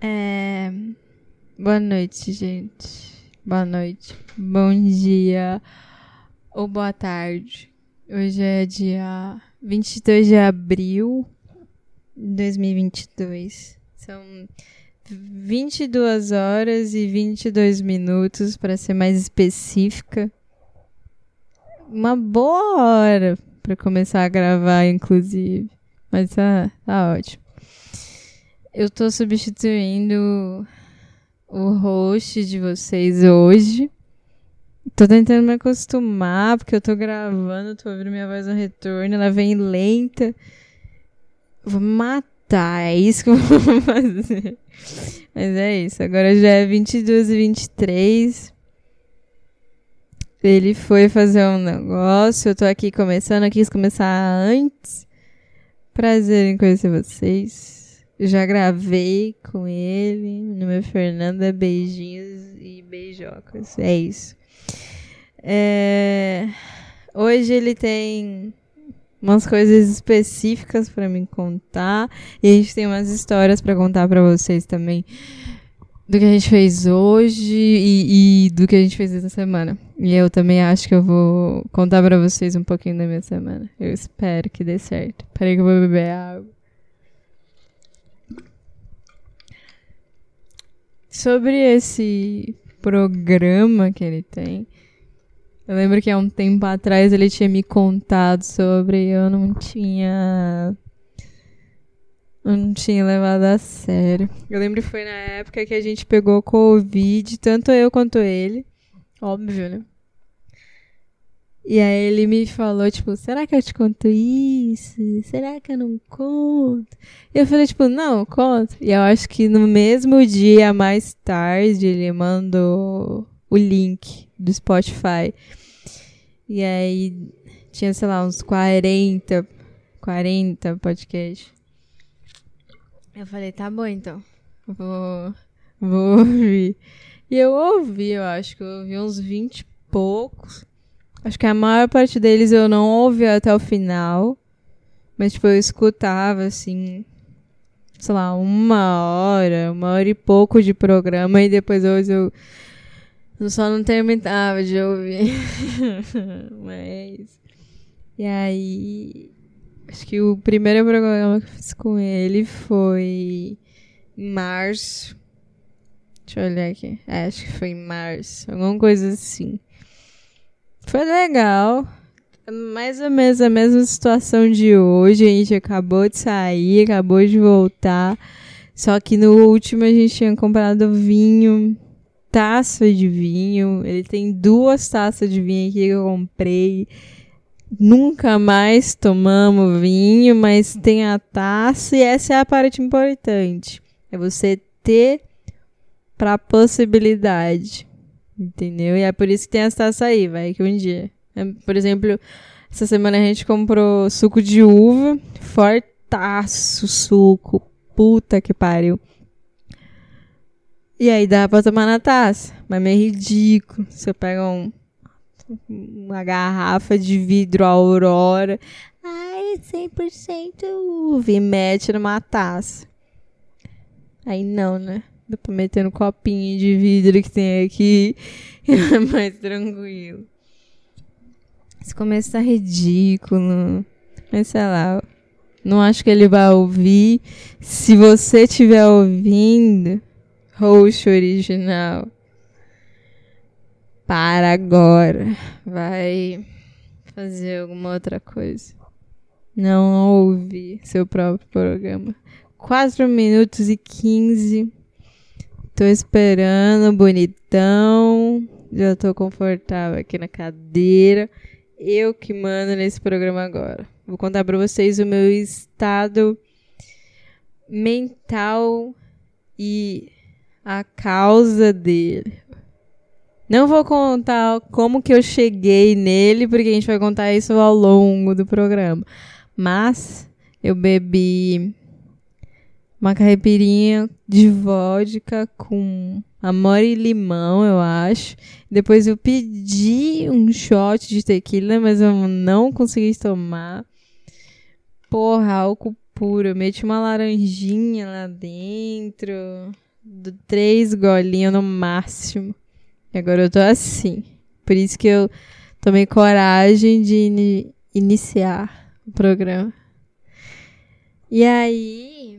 É... Boa noite, gente. Boa noite. Bom dia. Ou boa tarde. Hoje é dia 22 de abril de 2022. São 22 horas e 22 minutos, para ser mais específica. Uma boa hora para começar a gravar, inclusive. Mas tá, tá ótimo. Eu tô substituindo o host de vocês hoje. Tô tentando me acostumar, porque eu tô gravando, tô ouvindo minha voz no retorno, ela vem lenta. Vou matar, é isso que eu vou fazer. Mas é isso, agora já é 22 e 23. Ele foi fazer um negócio, eu tô aqui começando, eu quis começar antes. Prazer em conhecer vocês. Já gravei com ele. Meu é Fernanda. Beijinhos e beijocas. É isso. É... Hoje ele tem umas coisas específicas para me contar. E a gente tem umas histórias para contar para vocês também. Do que a gente fez hoje e, e, do que a gente fez essa semana. E eu também acho que eu vou contar para vocês um pouquinho da minha semana. Eu espero que dê certo. Peraí que eu vou beber água. Sobre esse programa que ele tem, eu lembro que há um tempo atrás ele tinha me contado sobre eu não tinha. Eu não tinha levado a sério. Eu lembro que foi na época que a gente pegou Covid, tanto eu quanto ele. Óbvio, né? E aí ele me falou, tipo, será que eu te conto isso? Será que eu não conto? E eu falei, tipo, não, conto. E eu acho que no mesmo dia, mais tarde, ele mandou o link do Spotify. E aí tinha, sei lá, uns 40, 40 podcasts. Eu falei, tá bom então. Vou, vou ouvir. E eu ouvi, eu acho que eu ouvi uns 20 e poucos. Acho que a maior parte deles eu não ouvi até o final. Mas, tipo, eu escutava, assim, sei lá, uma hora, uma hora e pouco de programa. E depois hoje eu só não terminava de ouvir. mas. E aí. Acho que o primeiro programa que eu fiz com ele foi em março. Deixa eu olhar aqui. É, acho que foi em março. Alguma coisa assim. Foi legal. Mais ou menos a mesma situação de hoje. A gente acabou de sair, acabou de voltar. Só que no último a gente tinha comprado vinho, taça de vinho. Ele tem duas taças de vinho aqui que eu comprei. Nunca mais tomamos vinho, mas tem a taça e essa é a parte importante. É você ter para possibilidade. Entendeu? E é por isso que tem as taças aí, vai, que um dia. É, por exemplo, essa semana a gente comprou suco de uva, fortaço suco, puta que pariu. E aí dá pra tomar na taça, mas meio ridículo. Você pega um, uma garrafa de vidro Aurora, ai, 100% uva, e mete numa taça. Aí não, né? Dá pra meter no copinho de vidro que tem aqui. É mais tranquilo. Esse começo tá ridículo. Mas sei lá. Não acho que ele vai ouvir. Se você estiver ouvindo, roxo original. Para agora. Vai fazer alguma outra coisa. Não ouve seu próprio programa. 4 minutos e 15 Tô esperando, bonitão. Já tô confortável aqui na cadeira. Eu que mando nesse programa agora. Vou contar para vocês o meu estado mental e a causa dele. Não vou contar como que eu cheguei nele, porque a gente vai contar isso ao longo do programa. Mas eu bebi uma caipirinha de vodka com amor e limão, eu acho. Depois eu pedi um shot de tequila, mas eu não consegui tomar. Porra, álcool puro. Eu meti uma laranjinha lá dentro. três golinhos no máximo. E agora eu tô assim. Por isso que eu tomei coragem de ini iniciar o programa. E aí.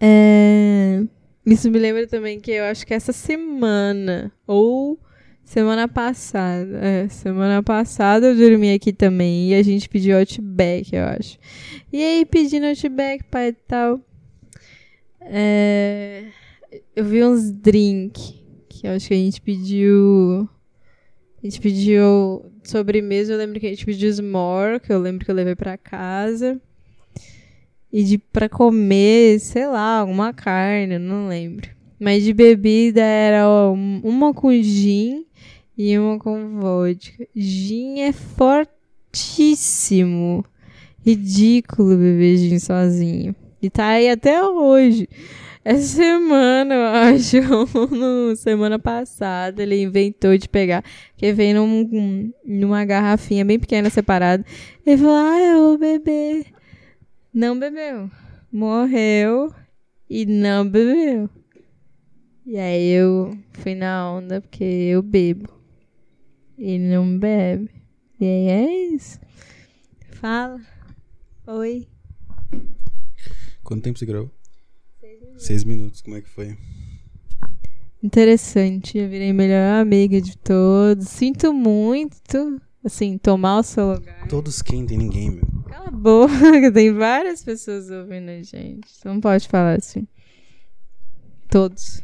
É, isso me lembra também que eu acho que essa semana, ou semana passada, é, semana passada eu dormi aqui também e a gente pediu Outback, eu acho. E aí, pedindo Outback, pai e tal. É, eu vi uns drink que eu acho que a gente pediu. A gente pediu sobremesa, eu lembro que a gente pediu s'more, que eu lembro que eu levei pra casa. E de pra comer, sei lá, alguma carne, não lembro. Mas de bebida era uma com gin e uma com vodka. Gin é fortíssimo. Ridículo beber gin sozinho. E tá aí até hoje. Essa semana, eu acho, no, semana passada, ele inventou de pegar, que veio num, numa garrafinha bem pequena separada. Ele falou: Ah, eu vou beber. Não bebeu. Morreu e não bebeu. E aí eu fui na onda porque eu bebo. Ele não bebe. E aí é isso. Fala. Oi. Quanto tempo você gravou? Seis minutos. Seis minutos, como é que foi? Interessante, eu virei melhor amiga de todos. Sinto muito, assim, tomar o seu lugar. Todos quem? Tem ninguém, meu. Cala a boca, tem várias pessoas ouvindo a gente. Você não pode falar assim. Todos.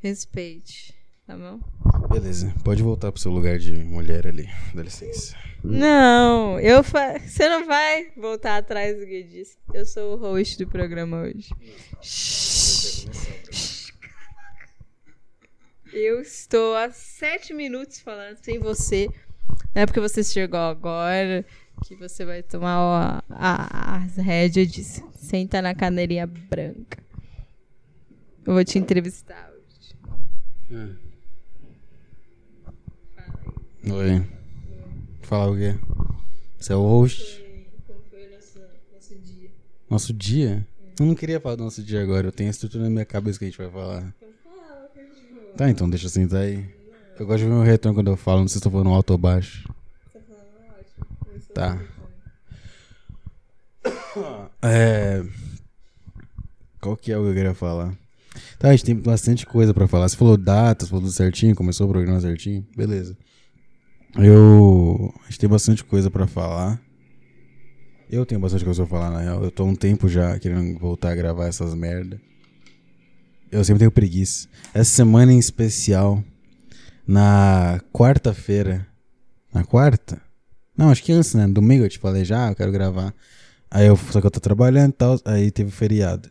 Respeite, tá bom? Beleza, pode voltar pro seu lugar de mulher ali, dá licença. Não, eu fa... você não vai voltar atrás do que eu disse. Eu sou o host do programa hoje. Eu estou há sete minutos falando sem você. Não é porque você chegou agora que você vai tomar a, a, as rédeas disso. Senta na cadeirinha branca. Eu vou te entrevistar hoje. Hum. Oi. Falar o quê? Você é o host? Como foi o nosso, nosso dia? Nosso dia? Eu não queria falar do nosso dia agora. Eu tenho a estrutura na minha cabeça que a gente vai falar. Tá, então deixa eu sentar aí. Eu gosto de ver meu retorno quando eu falo. Não sei se estou falando alto ou baixo. Tá. É. Qual que é o que eu queria falar? Tá, a gente tem bastante coisa pra falar. Você falou datas, falou tudo certinho, começou o programa certinho. Beleza. Eu. A gente tem bastante coisa pra falar. Eu tenho bastante coisa pra falar, na real. Eu tô um tempo já querendo voltar a gravar essas merda. Eu sempre tenho preguiça. Essa semana em especial, na quarta-feira. Na quarta? Não, acho que antes, né? Domingo eu te falei já, eu quero gravar. Aí eu, só que eu tô trabalhando e tal, aí teve feriado.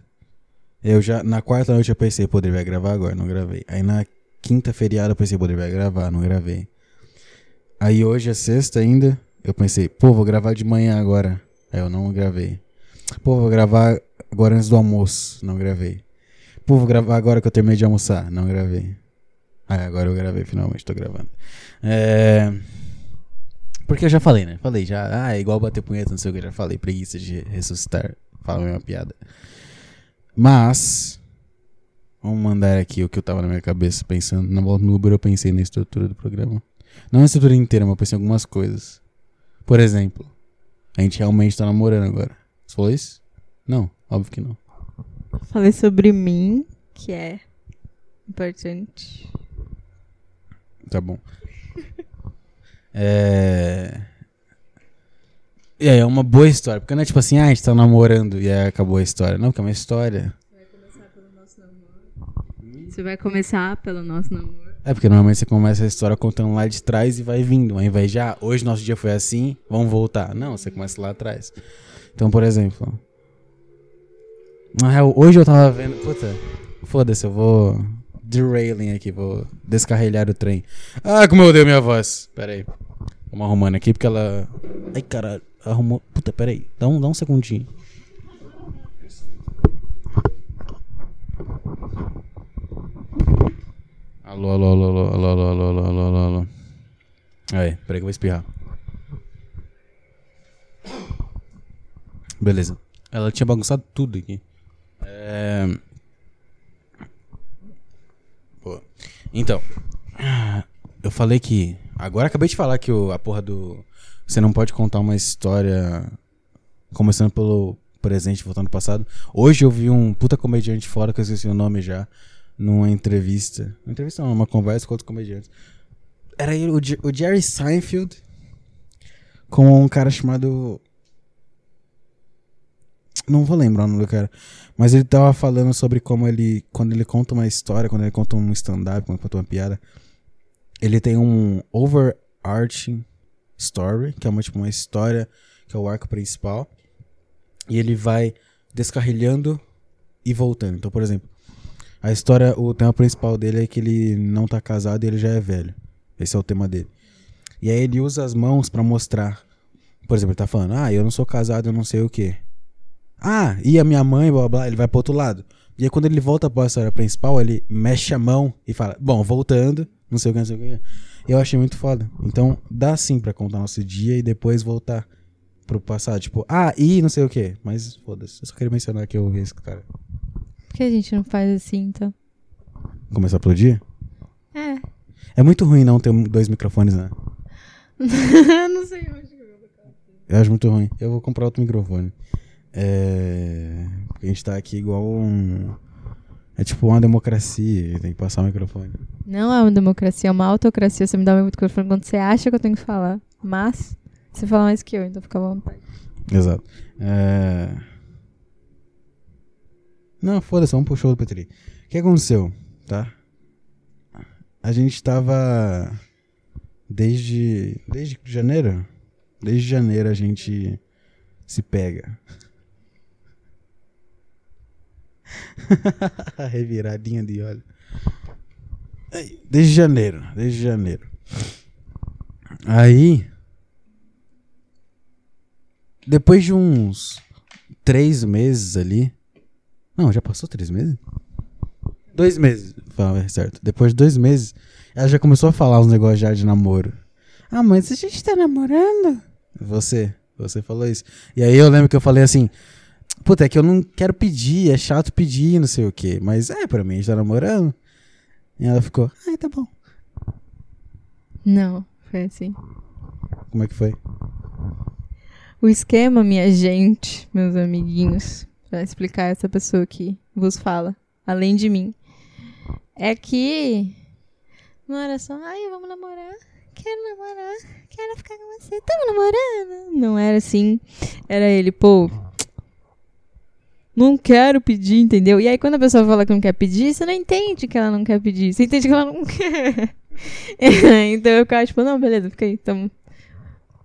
Eu já, na quarta noite eu pensei, poderia gravar agora, não gravei. Aí na quinta feriado eu pensei, poderia gravar, não gravei. Aí hoje é sexta ainda, eu pensei, pô, vou gravar de manhã agora. Aí eu não gravei. Pô, vou gravar agora antes do almoço, não gravei. Pô, vou gravar agora que eu terminei de almoçar, não gravei. Aí agora eu gravei, finalmente tô gravando. É... Porque eu já falei, né? Falei já, ah, é igual bater punheta, não sei o que, já falei, preguiça de ressuscitar. Fala a mesma piada. Mas, vamos mandar aqui o que eu tava na minha cabeça pensando. Na volta no Uber eu pensei na estrutura do programa. Não na estrutura inteira, mas eu pensei em algumas coisas. Por exemplo, a gente realmente tá namorando agora. Você falou isso? Não, óbvio que não. Falei sobre mim, que é importante. Tá bom. é. E aí, é uma boa história. Porque não é tipo assim, ah, a gente tá namorando e aí acabou a história. Não, porque é uma história. Vai começar pelo nosso namoro. Você vai começar pelo nosso namoro. É, porque normalmente você começa a história contando lá de trás e vai vindo. Ao invés de, ah, hoje nosso dia foi assim, vamos voltar. Não, você começa lá atrás. Então, por exemplo. Na real, hoje eu tava vendo. Puta, foda-se, eu vou. Derailing aqui, vou descarrilhar o trem. Ah, como eu odeio minha voz. Pera aí. Vamos arrumando aqui porque ela. Ai, caralho. Arrumou. Puta, pera aí. Dá um, dá um segundinho. Alô, alô, alô, alô, alô, alô, alô, alô, alô, alô. Aí, peraí que eu vou espirrar. Beleza. Ela tinha bagunçado tudo aqui. É... Então, eu falei que. Agora acabei de falar que o, a porra do. Você não pode contar uma história começando pelo presente, voltando pro passado. Hoje eu vi um puta comediante fora, que eu esqueci o nome já, numa entrevista. Uma entrevista não, uma conversa com outros comediantes. Era ele, o, o Jerry Seinfeld com um cara chamado. Não vou lembrar o nome do cara. Mas ele tava falando sobre como ele. Quando ele conta uma história, quando ele conta um stand-up, quando ele conta uma piada. Ele tem um overarching story, que é uma, tipo, uma história que é o arco principal. E ele vai descarrilhando e voltando. Então, por exemplo, a história, o tema principal dele é que ele não tá casado e ele já é velho. Esse é o tema dele. E aí ele usa as mãos pra mostrar. Por exemplo, ele tá falando, ah, eu não sou casado, eu não sei o quê. Ah, e a minha mãe, blá blá, ele vai pro outro lado. E aí quando ele volta pra história principal, ele mexe a mão e fala, bom, voltando, não sei o que, não sei o que. Eu achei muito foda. Então, dá sim pra contar nosso dia e depois voltar pro passado. Tipo, ah, e não sei o que. Mas foda-se. Eu só queria mencionar que eu ouvi esse cara. Por que a gente não faz assim, então? Começar pelo dia? É. É muito ruim não ter dois microfones, né? não sei onde eu vou botar. Eu acho muito ruim. Eu vou comprar outro microfone. É. Porque a gente tá aqui igual um. É tipo uma democracia, tem que passar o microfone. Não é uma democracia, é uma autocracia. Você me dá o microfone quando você acha que eu tenho que falar. Mas, você fala mais que eu, então fica à vontade. Exato. É... Não, foda-se, vamos pro show do Petri. O que aconteceu, tá? A gente tava. Desde. Desde janeiro? Desde janeiro a gente se pega. Reviradinha de. Aí, Desde janeiro, desde janeiro. Aí. Depois de uns três meses ali. Não, já passou três meses? Dois meses, fala certo. Depois de dois meses, ela já começou a falar uns negócios já de namoro. Ah, mas a gente tá namorando? Você, você falou isso. E aí eu lembro que eu falei assim. Puta, é que eu não quero pedir, é chato pedir, não sei o quê. Mas é, pra mim, a gente tá namorando. E ela ficou, ai, tá bom. Não, foi assim. Como é que foi? O esquema, minha gente, meus amiguinhos, pra explicar essa pessoa que vos fala, além de mim, é que não era só, ai, vamos namorar, quero namorar, quero ficar com você, tamo namorando. Não era assim. Era ele, pô. Não quero pedir, entendeu? E aí, quando a pessoa fala que não quer pedir, você não entende que ela não quer pedir. Você entende que ela não quer. então eu ficava tipo, não, beleza, fica aí, tamo,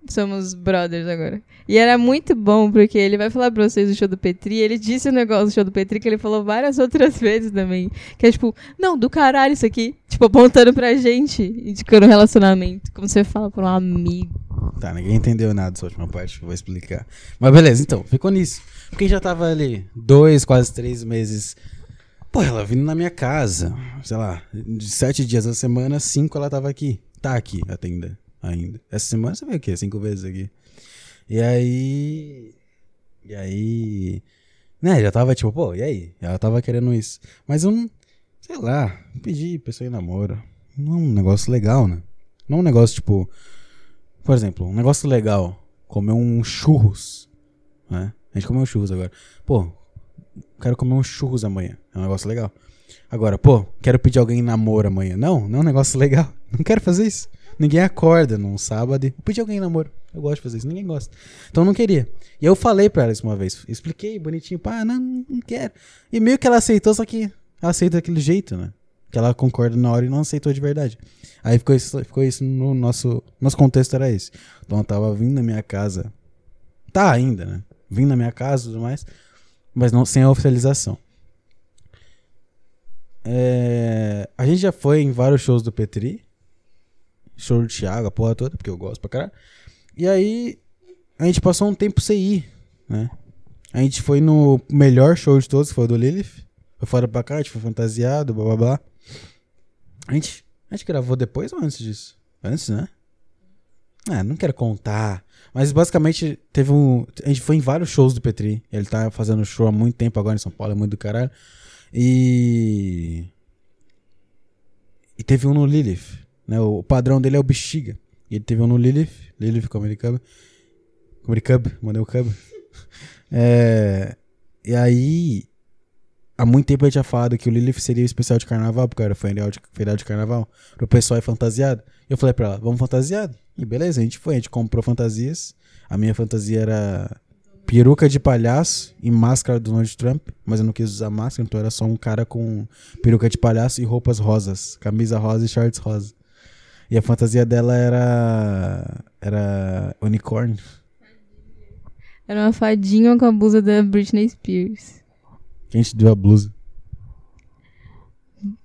somos brothers agora. E era muito bom, porque ele vai falar pra vocês do show do Petri. Ele disse o negócio do show do Petri que ele falou várias outras vezes também. Que é tipo, não, do caralho isso aqui. Tipo, apontando pra gente, indicando relacionamento. Como você fala pra um amigo. Tá, ninguém entendeu nada dessa última parte, vou explicar. Mas beleza, então, ficou nisso. Porque já tava ali dois, quase três meses. Pô, ela vindo na minha casa, sei lá, de sete dias da semana, cinco ela tava aqui. Tá aqui ainda. ainda. Essa semana você veio o quê? Cinco vezes aqui. E aí. E aí. Né, já tava tipo, pô, e aí? Ela tava querendo isso. Mas eu não. Sei lá, pedi pessoa em namoro. Não é um negócio legal, né? Não é um negócio tipo. Por exemplo, um negócio legal. Comer um churros. Né? A gente comeu churros agora. Pô, quero comer um churros amanhã. É um negócio legal. Agora, pô, quero pedir alguém namoro amanhã. Não, não é um negócio legal. Não quero fazer isso. Ninguém acorda num sábado e pedir alguém namoro. Eu gosto de fazer isso, ninguém gosta. Então não queria. E eu falei pra ela isso uma vez. Expliquei bonitinho, pá, não, não quero. E meio que ela aceitou, só que ela aceita daquele jeito, né? Que ela concorda na hora e não aceitou de verdade. Aí ficou isso, ficou isso no nosso. Nosso contexto era esse. Então eu tava vindo na minha casa. Tá ainda, né? Vindo na minha casa e tudo mais. Mas não sem a oficialização. É, a gente já foi em vários shows do Petri. Show do Thiago, a porra toda, porque eu gosto pra caralho. E aí, a gente passou um tempo sem ir, né? A gente foi no melhor show de todos, que foi o do Lilith. Foi fora pra cá, a gente foi fantasiado, blá blá blá. A gente, a gente gravou depois ou antes disso? Antes, né? Ah, não quero contar. Mas basicamente teve um. A gente foi em vários shows do Petri. Ele tá fazendo show há muito tempo agora em São Paulo, é muito do caralho. E. e teve um no Lilith. Né? O padrão dele é o Bexiga. E ele teve um no Lilith. Lilith Comedy Cub. Comedy Cub, mandei o Cub. É, e aí, há muito tempo eu tinha falado que o Lilith seria o especial de carnaval, porque era feriado de, de carnaval. O pessoal é fantasiado. Eu falei pra ela, vamos fantasiado. E beleza, a gente foi, a gente comprou fantasias. A minha fantasia era peruca de palhaço e máscara do Donald Trump, mas eu não quis usar máscara, então era só um cara com peruca de palhaço e roupas rosas, camisa rosa e shorts rosa. E a fantasia dela era era unicórnio. Era uma fadinha com a blusa da Britney Spears. Quem te deu a blusa?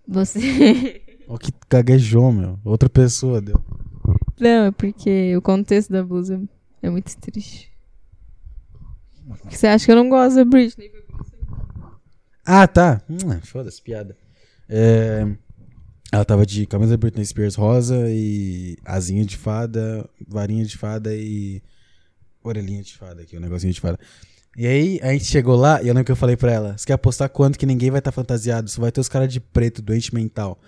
Você. Ó que gaguejou, meu. Outra pessoa deu. Não, é porque o contexto da blusa é muito triste. Você acha que eu não gosto da Britney? Ah, tá. Hum, Foda-se, piada. É, ela tava de camisa Britney Spears rosa e asinha de fada, varinha de fada e orelhinha de fada aqui, o um negocinho de fada. E aí, a gente chegou lá e eu lembro que eu falei pra ela: Você quer apostar quanto que ninguém vai estar tá fantasiado? Só vai ter os caras de preto, doente mental.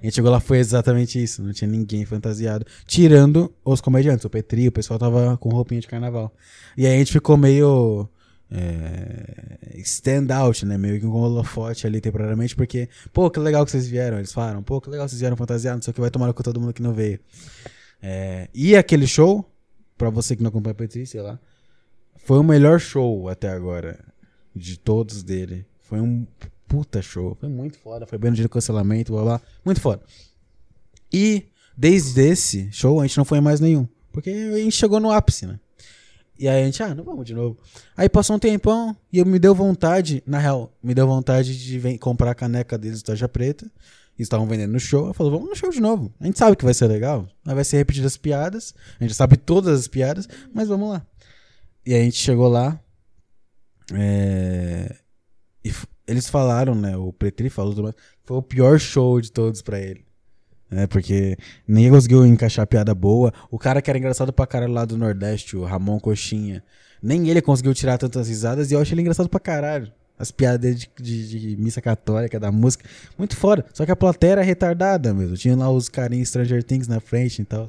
A gente chegou lá, foi exatamente isso. Não tinha ninguém fantasiado. Tirando os comediantes, o Petri, o pessoal tava com roupinha de carnaval. E aí a gente ficou meio. É, stand out, né? Meio que um holofote ali temporariamente, porque, pô, que legal que vocês vieram. Eles falaram, pô, que legal que vocês vieram fantasiados, não sei o que vai tomar com todo mundo que não veio. É, e aquele show, pra você que não acompanha Petri, sei lá, foi o melhor show até agora de todos dele. Foi um puta show. Foi muito foda. Foi bem no dia do cancelamento, blá blá. Muito foda. E desde esse show a gente não foi mais nenhum. Porque a gente chegou no ápice, né? E aí a gente, ah, não vamos de novo. Aí passou um tempão e eu me deu vontade, na real, me deu vontade de comprar a caneca deles do Taja Preta. Eles estavam vendendo no show. Eu falei, vamos no show de novo. A gente sabe que vai ser legal. Vai ser repetidas as piadas. A gente sabe todas as piadas, mas vamos lá. E aí a gente chegou lá. É... E eles falaram, né? O Pretri falou, foi o pior show de todos para ele. Né, porque ninguém conseguiu encaixar piada boa. O cara que era engraçado pra caralho lá do Nordeste, o Ramon Coxinha, nem ele conseguiu tirar tantas risadas e eu achei ele engraçado pra caralho. As piadas de, de, de missa católica, da música, muito fora. Só que a plateia era retardada mesmo. Tinha lá os carinhos Stranger Things na frente e tal.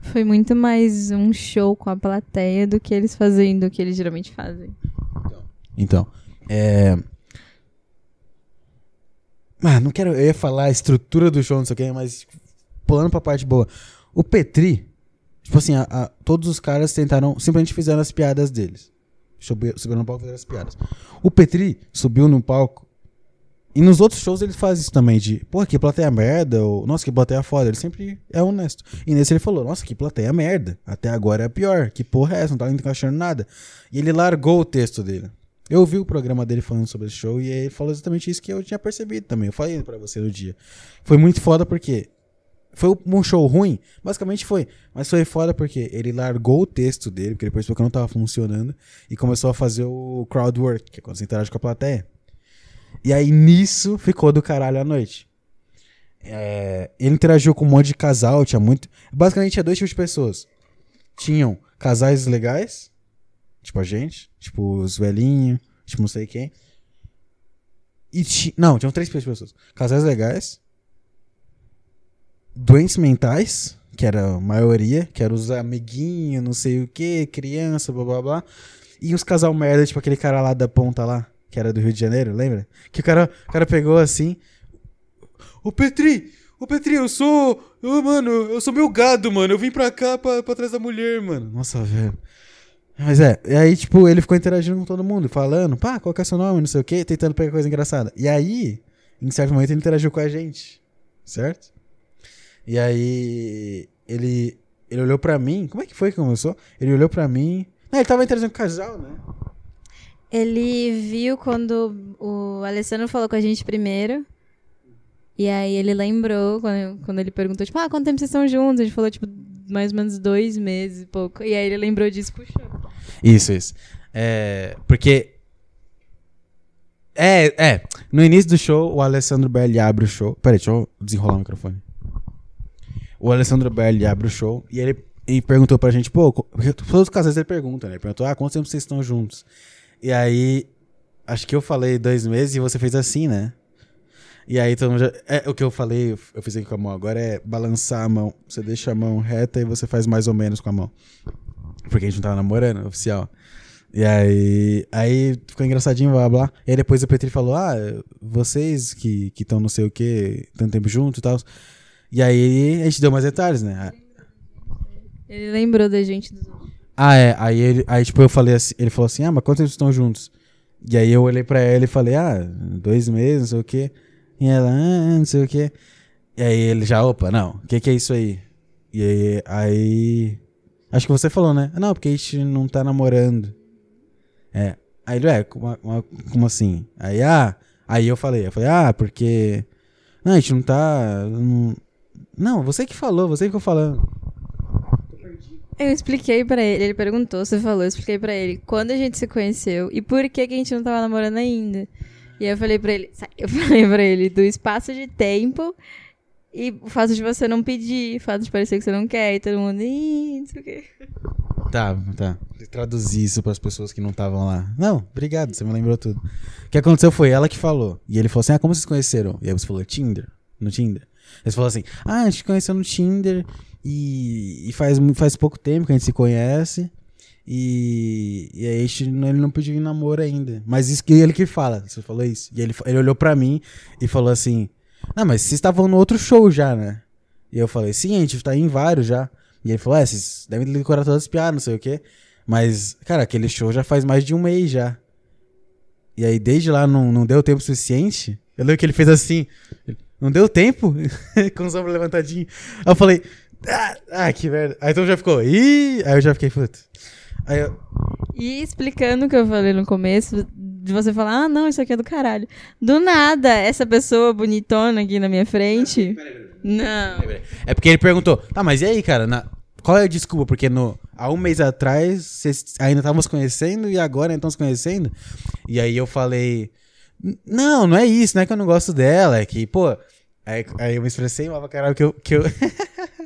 Foi muito mais um show com a plateia do que eles fazendo o que eles geralmente fazem. Então, é, ah, não quero. Eu ia falar a estrutura do show, não sei o que, mas pulando pra parte boa. O Petri, tipo assim, a, a, todos os caras tentaram. Simplesmente fizeram as piadas deles. Subiu, subiram no palco e fizeram as piadas. O Petri subiu no palco. E nos outros shows ele faz isso também, de, porra, que plateia merda, ou, nossa, que plateia foda. Ele sempre é honesto. E nesse ele falou, nossa, que plateia merda. Até agora é a pior. Que porra é essa? Não tá encaixando nada. E ele largou o texto dele. Eu ouvi o programa dele falando sobre esse show e ele falou exatamente isso que eu tinha percebido também. Eu falei para você no dia. Foi muito foda porque foi um show ruim, basicamente foi, mas foi foda porque ele largou o texto dele, porque ele percebeu que não tava funcionando e começou a fazer o crowd work, que é quando você interage com a plateia. E aí nisso ficou do caralho a noite. É, ele interagiu com um monte de casal, tinha muito. Basicamente tinha dois tipos de pessoas. Tinham casais legais Tipo a gente, tipo os velhinhos, tipo não sei quem. E ti... Não, tinham três pessoas. Casais legais. Doentes mentais, que era a maioria, que eram os amiguinhos, não sei o que, criança, blá blá blá. E os casal merda, tipo aquele cara lá da ponta lá, que era do Rio de Janeiro, lembra? Que o cara, o cara pegou assim. Ô Petri! Ô Petri, eu sou. Mano, eu sou meu gado, mano. Eu vim pra cá pra, pra trás da mulher, mano. Nossa, velho. Mas é, e aí, tipo, ele ficou interagindo com todo mundo, falando, pá, qual que é seu nome, não sei o quê, tentando pegar coisa engraçada. E aí, em certo momento, ele interagiu com a gente, certo? E aí, ele, ele olhou pra mim, como é que foi que começou? Ele olhou pra mim, não, ele tava interagindo com o casal, né? Ele viu quando o Alessandro falou com a gente primeiro, e aí ele lembrou, quando, quando ele perguntou, tipo, ah, quanto tempo vocês estão juntos? A gente falou, tipo, mais ou menos dois meses e pouco. E aí ele lembrou disso puxou. Isso, isso. É, porque. É, é. No início do show, o Alessandro Belli abre o show. Peraí, deixa eu desenrolar o microfone. O Alessandro Belli abre o show e ele e perguntou pra gente, pô, todos os casais ele pergunta, né? Ele perguntou, ah, quanto tempo vocês estão juntos? E aí, acho que eu falei dois meses e você fez assim, né? E aí todo mundo já. É, o que eu falei, eu fiz aqui com a mão agora é balançar a mão. Você deixa a mão reta e você faz mais ou menos com a mão. Porque a gente não tava namorando, oficial. E aí. Aí ficou engraçadinho, blá blá. E aí depois o Petri falou: Ah, vocês que estão não sei o que, tanto tempo junto e tal. E aí a gente deu mais detalhes, né? Ele lembrou da gente dos. Ah, é. Aí, ele, aí tipo, eu falei assim, ele falou assim, ah, mas quanto tempo estão juntos? E aí eu olhei pra ela e falei, ah, dois meses, não sei o quê. E ela, ah, não sei o quê. E aí ele já, opa, não, o que que é isso aí? E aí, aí... Acho que você falou, né? Não, porque a gente não tá namorando. É. Aí ele, é, como, como assim? Aí, ah... Aí eu falei, eu falei, ah, porque... Não, a gente não tá... Não, não você que falou, você que ficou falando. Eu expliquei pra ele, ele perguntou, você falou, eu expliquei pra ele quando a gente se conheceu e por que, que a gente não tava namorando ainda. E eu falei pra ele, eu falei pra ele do espaço de tempo e o fato de você não pedir, o fato de parecer que você não quer, e todo mundo, "Ih, não sei o quê. Tá, tá. Traduzir isso pras pessoas que não estavam lá. Não, obrigado, você me lembrou tudo. O que aconteceu foi ela que falou. E ele falou assim: Ah, como vocês conheceram? E aí você falou: Tinder. No Tinder. Aí você falou assim: Ah, a gente se conheceu no Tinder e, e faz, faz pouco tempo que a gente se conhece. E, e aí a gente, não- ele não pediu em namoro ainda. Mas isso que ele que fala. Você falou isso. E ele, ele olhou pra mim e falou assim: Não, mas vocês estavam no outro show já, né? E eu falei: Sim, a gente tá em vários já. E ele falou: É, vocês devem decorar todas as piadas, não sei o quê. Mas, cara, aquele show já faz mais de um mês já. E aí, desde lá, não, não deu tempo suficiente. Eu lembro que ele fez assim. Não deu tempo? Com os ombros levantadinhos. Aí eu falei. Ah, ah, que merda. Aí então já ficou. Ih! Aí eu já fiquei, puto. Eu. E explicando o que eu falei no começo, de você falar, ah, não, isso aqui é do caralho. Do nada, essa pessoa bonitona aqui na minha frente. Não. É porque ele perguntou, tá, mas e aí, cara? na- Qual é a desculpa? Porque no, há um mês atrás vocês ainda estavam se conhecendo e agora estão se conhecendo? E aí eu falei, "N- não, não é isso, não é que eu não gosto dela, é que, pô. Aí, aí eu me expressei mal pra caralho que eu. Que eu...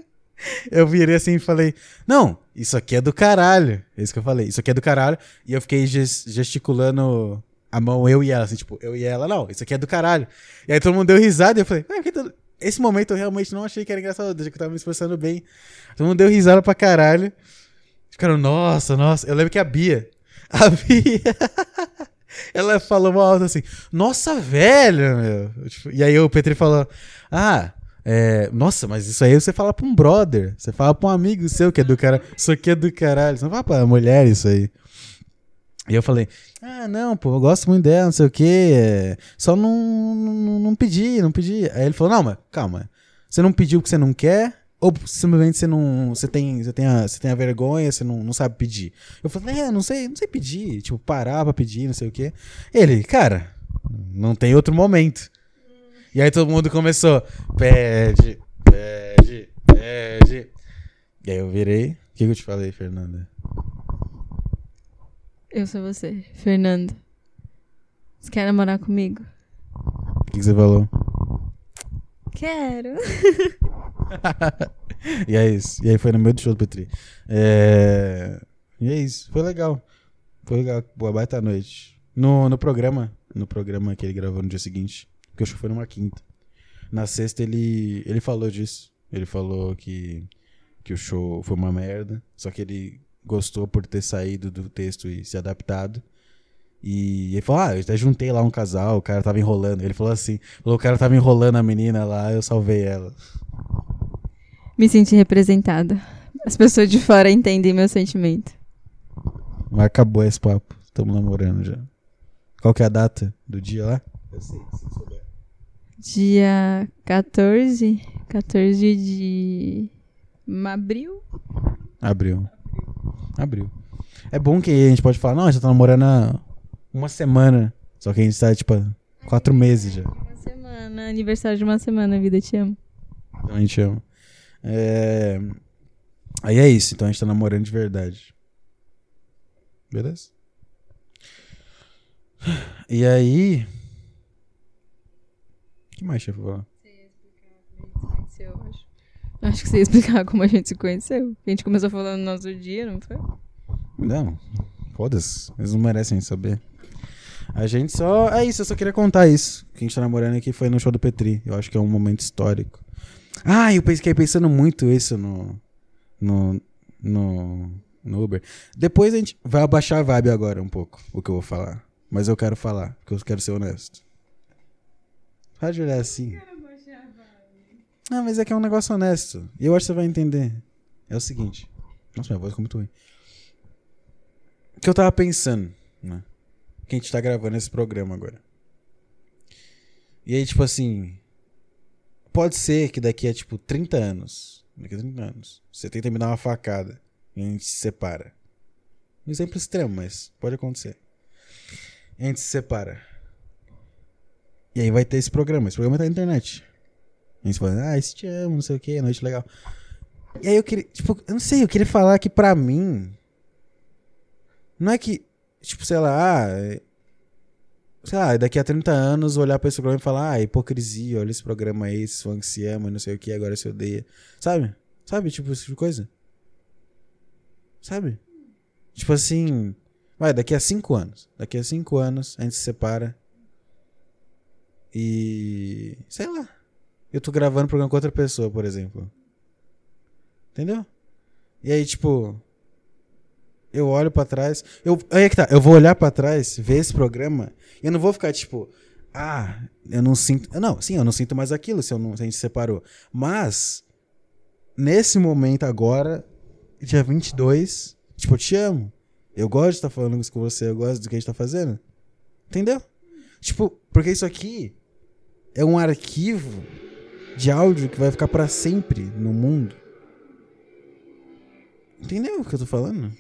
Eu virei assim e falei: Não, isso aqui é do caralho. É isso que eu falei. Isso aqui é do caralho. E eu fiquei ges- gesticulando a mão, eu e ela, assim, tipo, eu e ela, não, isso aqui é do caralho. E aí todo mundo deu risada e eu falei: por que todo... Esse momento eu realmente não achei que era engraçado, desde que eu tava me esforçando bem. Todo mundo deu risada pra caralho. Ficaram, nossa, nossa. Eu lembro que a Bia. A Bia. ela falou mal alto assim: Nossa, velho, meu. Tipo, e aí o Petri falou: Ah. É, nossa, mas isso aí você fala pra um brother. Você fala pra um amigo seu que é do cara. Isso aqui é do caralho. Você não fala pra mulher isso aí. E eu falei, ah, não, pô, eu gosto muito dela, não sei o quê. é, Só não, não, não pedi, não pedi. Aí ele falou, não, mas calma. Você não pediu porque você não quer? Ou simplesmente você não. Você tem, você tem, a, você tem a vergonha, você não, não sabe pedir? Eu falei, é, não sei, não sei pedir. Tipo, parar pra pedir, não sei o quê. Ele, cara, não tem outro momento. E aí todo mundo começou, pede, pede, pede. E aí eu virei. O que, que eu te falei, Fernanda? Eu sou você, Fernando. Você quer namorar comigo? O que, que você falou? Quero. e é isso. E aí foi no meio do show do Petri. É... E é isso. Foi legal. Foi legal. Boa baita noite. No, no programa, no programa que ele gravou no dia seguinte, que eu acho que foi numa quinta. Na sexta ele, ele falou disso. Ele falou que, que o show foi uma merda, só que ele gostou por ter saído do texto e se adaptado. E ele falou: Ah, eu até juntei lá um casal, o cara tava enrolando. Ele falou assim: falou, o cara tava enrolando a menina lá, eu salvei ela. Me senti representada. As pessoas de fora entendem meu sentimento. Mas acabou esse papo. Estamos namorando já. Qual que é a data do dia lá? Eu sei, se souber. Dia 14. 14 de abril. Abril. Abril. É bom que a gente pode falar, não, a gente tá namorando há uma semana. Só que a gente tá, tipo, há quatro meses já. Uma semana, aniversário de uma semana, vida, te amo. Então a gente ama. É... Aí é isso, então a gente tá namorando de verdade. Beleza? E aí. O que mais tinha pra falar? Acho que você ia explicar como a gente se conheceu. A gente começou falando no nosso dia, não foi? Não, foda-se. Eles não merecem saber. A gente só. É isso, eu só queria contar isso. Que a gente tá namorando aqui foi no show do Petri. Eu acho que é um momento histórico. Ah, eu fiquei pensando muito isso no. No. No. No Uber. Depois a gente vai abaixar a vibe agora um pouco, o que eu vou falar. Mas eu quero falar, porque eu quero ser honesto. Pode olhar assim. Ah, mas é que é um negócio honesto. E eu acho que você vai entender. É o seguinte. Nossa, minha voz ficou muito ruim. O que eu tava pensando, né? Que a gente tá gravando esse programa agora. E aí, tipo assim. Pode ser que daqui a, tipo, 30 anos. Daqui a 30 anos. Você tenta me dar uma facada. E a gente se separa. Um exemplo extremo, mas pode acontecer. A gente se separa. E aí vai ter esse programa. Esse programa tá na internet. A gente fala, ah, esse te amo, não sei o que, noite legal. E aí eu queria, tipo, eu não sei, eu queria falar que pra mim. Não é que, tipo, sei lá, sei lá, daqui a 30 anos olhar pra esse programa e falar, ah, hipocrisia, olha esse programa aí, fãs que se amam, não sei o que, agora se odeia. Sabe? Sabe, tipo, esse tipo de coisa? Sabe? Tipo assim, vai, daqui a 5 anos. Daqui a 5 anos a gente se separa. E. Sei lá. Eu tô gravando o programa com outra pessoa, por exemplo. Entendeu? E aí, tipo. Eu olho pra trás. Eu, aí é que tá. Eu vou olhar pra trás, ver esse programa. E eu não vou ficar, tipo. Ah, eu não sinto. Não, sim, eu não sinto mais aquilo se, eu não, se a gente se separou. Mas. Nesse momento agora, dia 22. Tipo, eu te amo. Eu gosto de estar falando isso com você. Eu gosto do que a gente tá fazendo. Entendeu? Tipo, porque isso aqui é um arquivo de áudio que vai ficar pra sempre no mundo. Entendeu o que eu tô falando?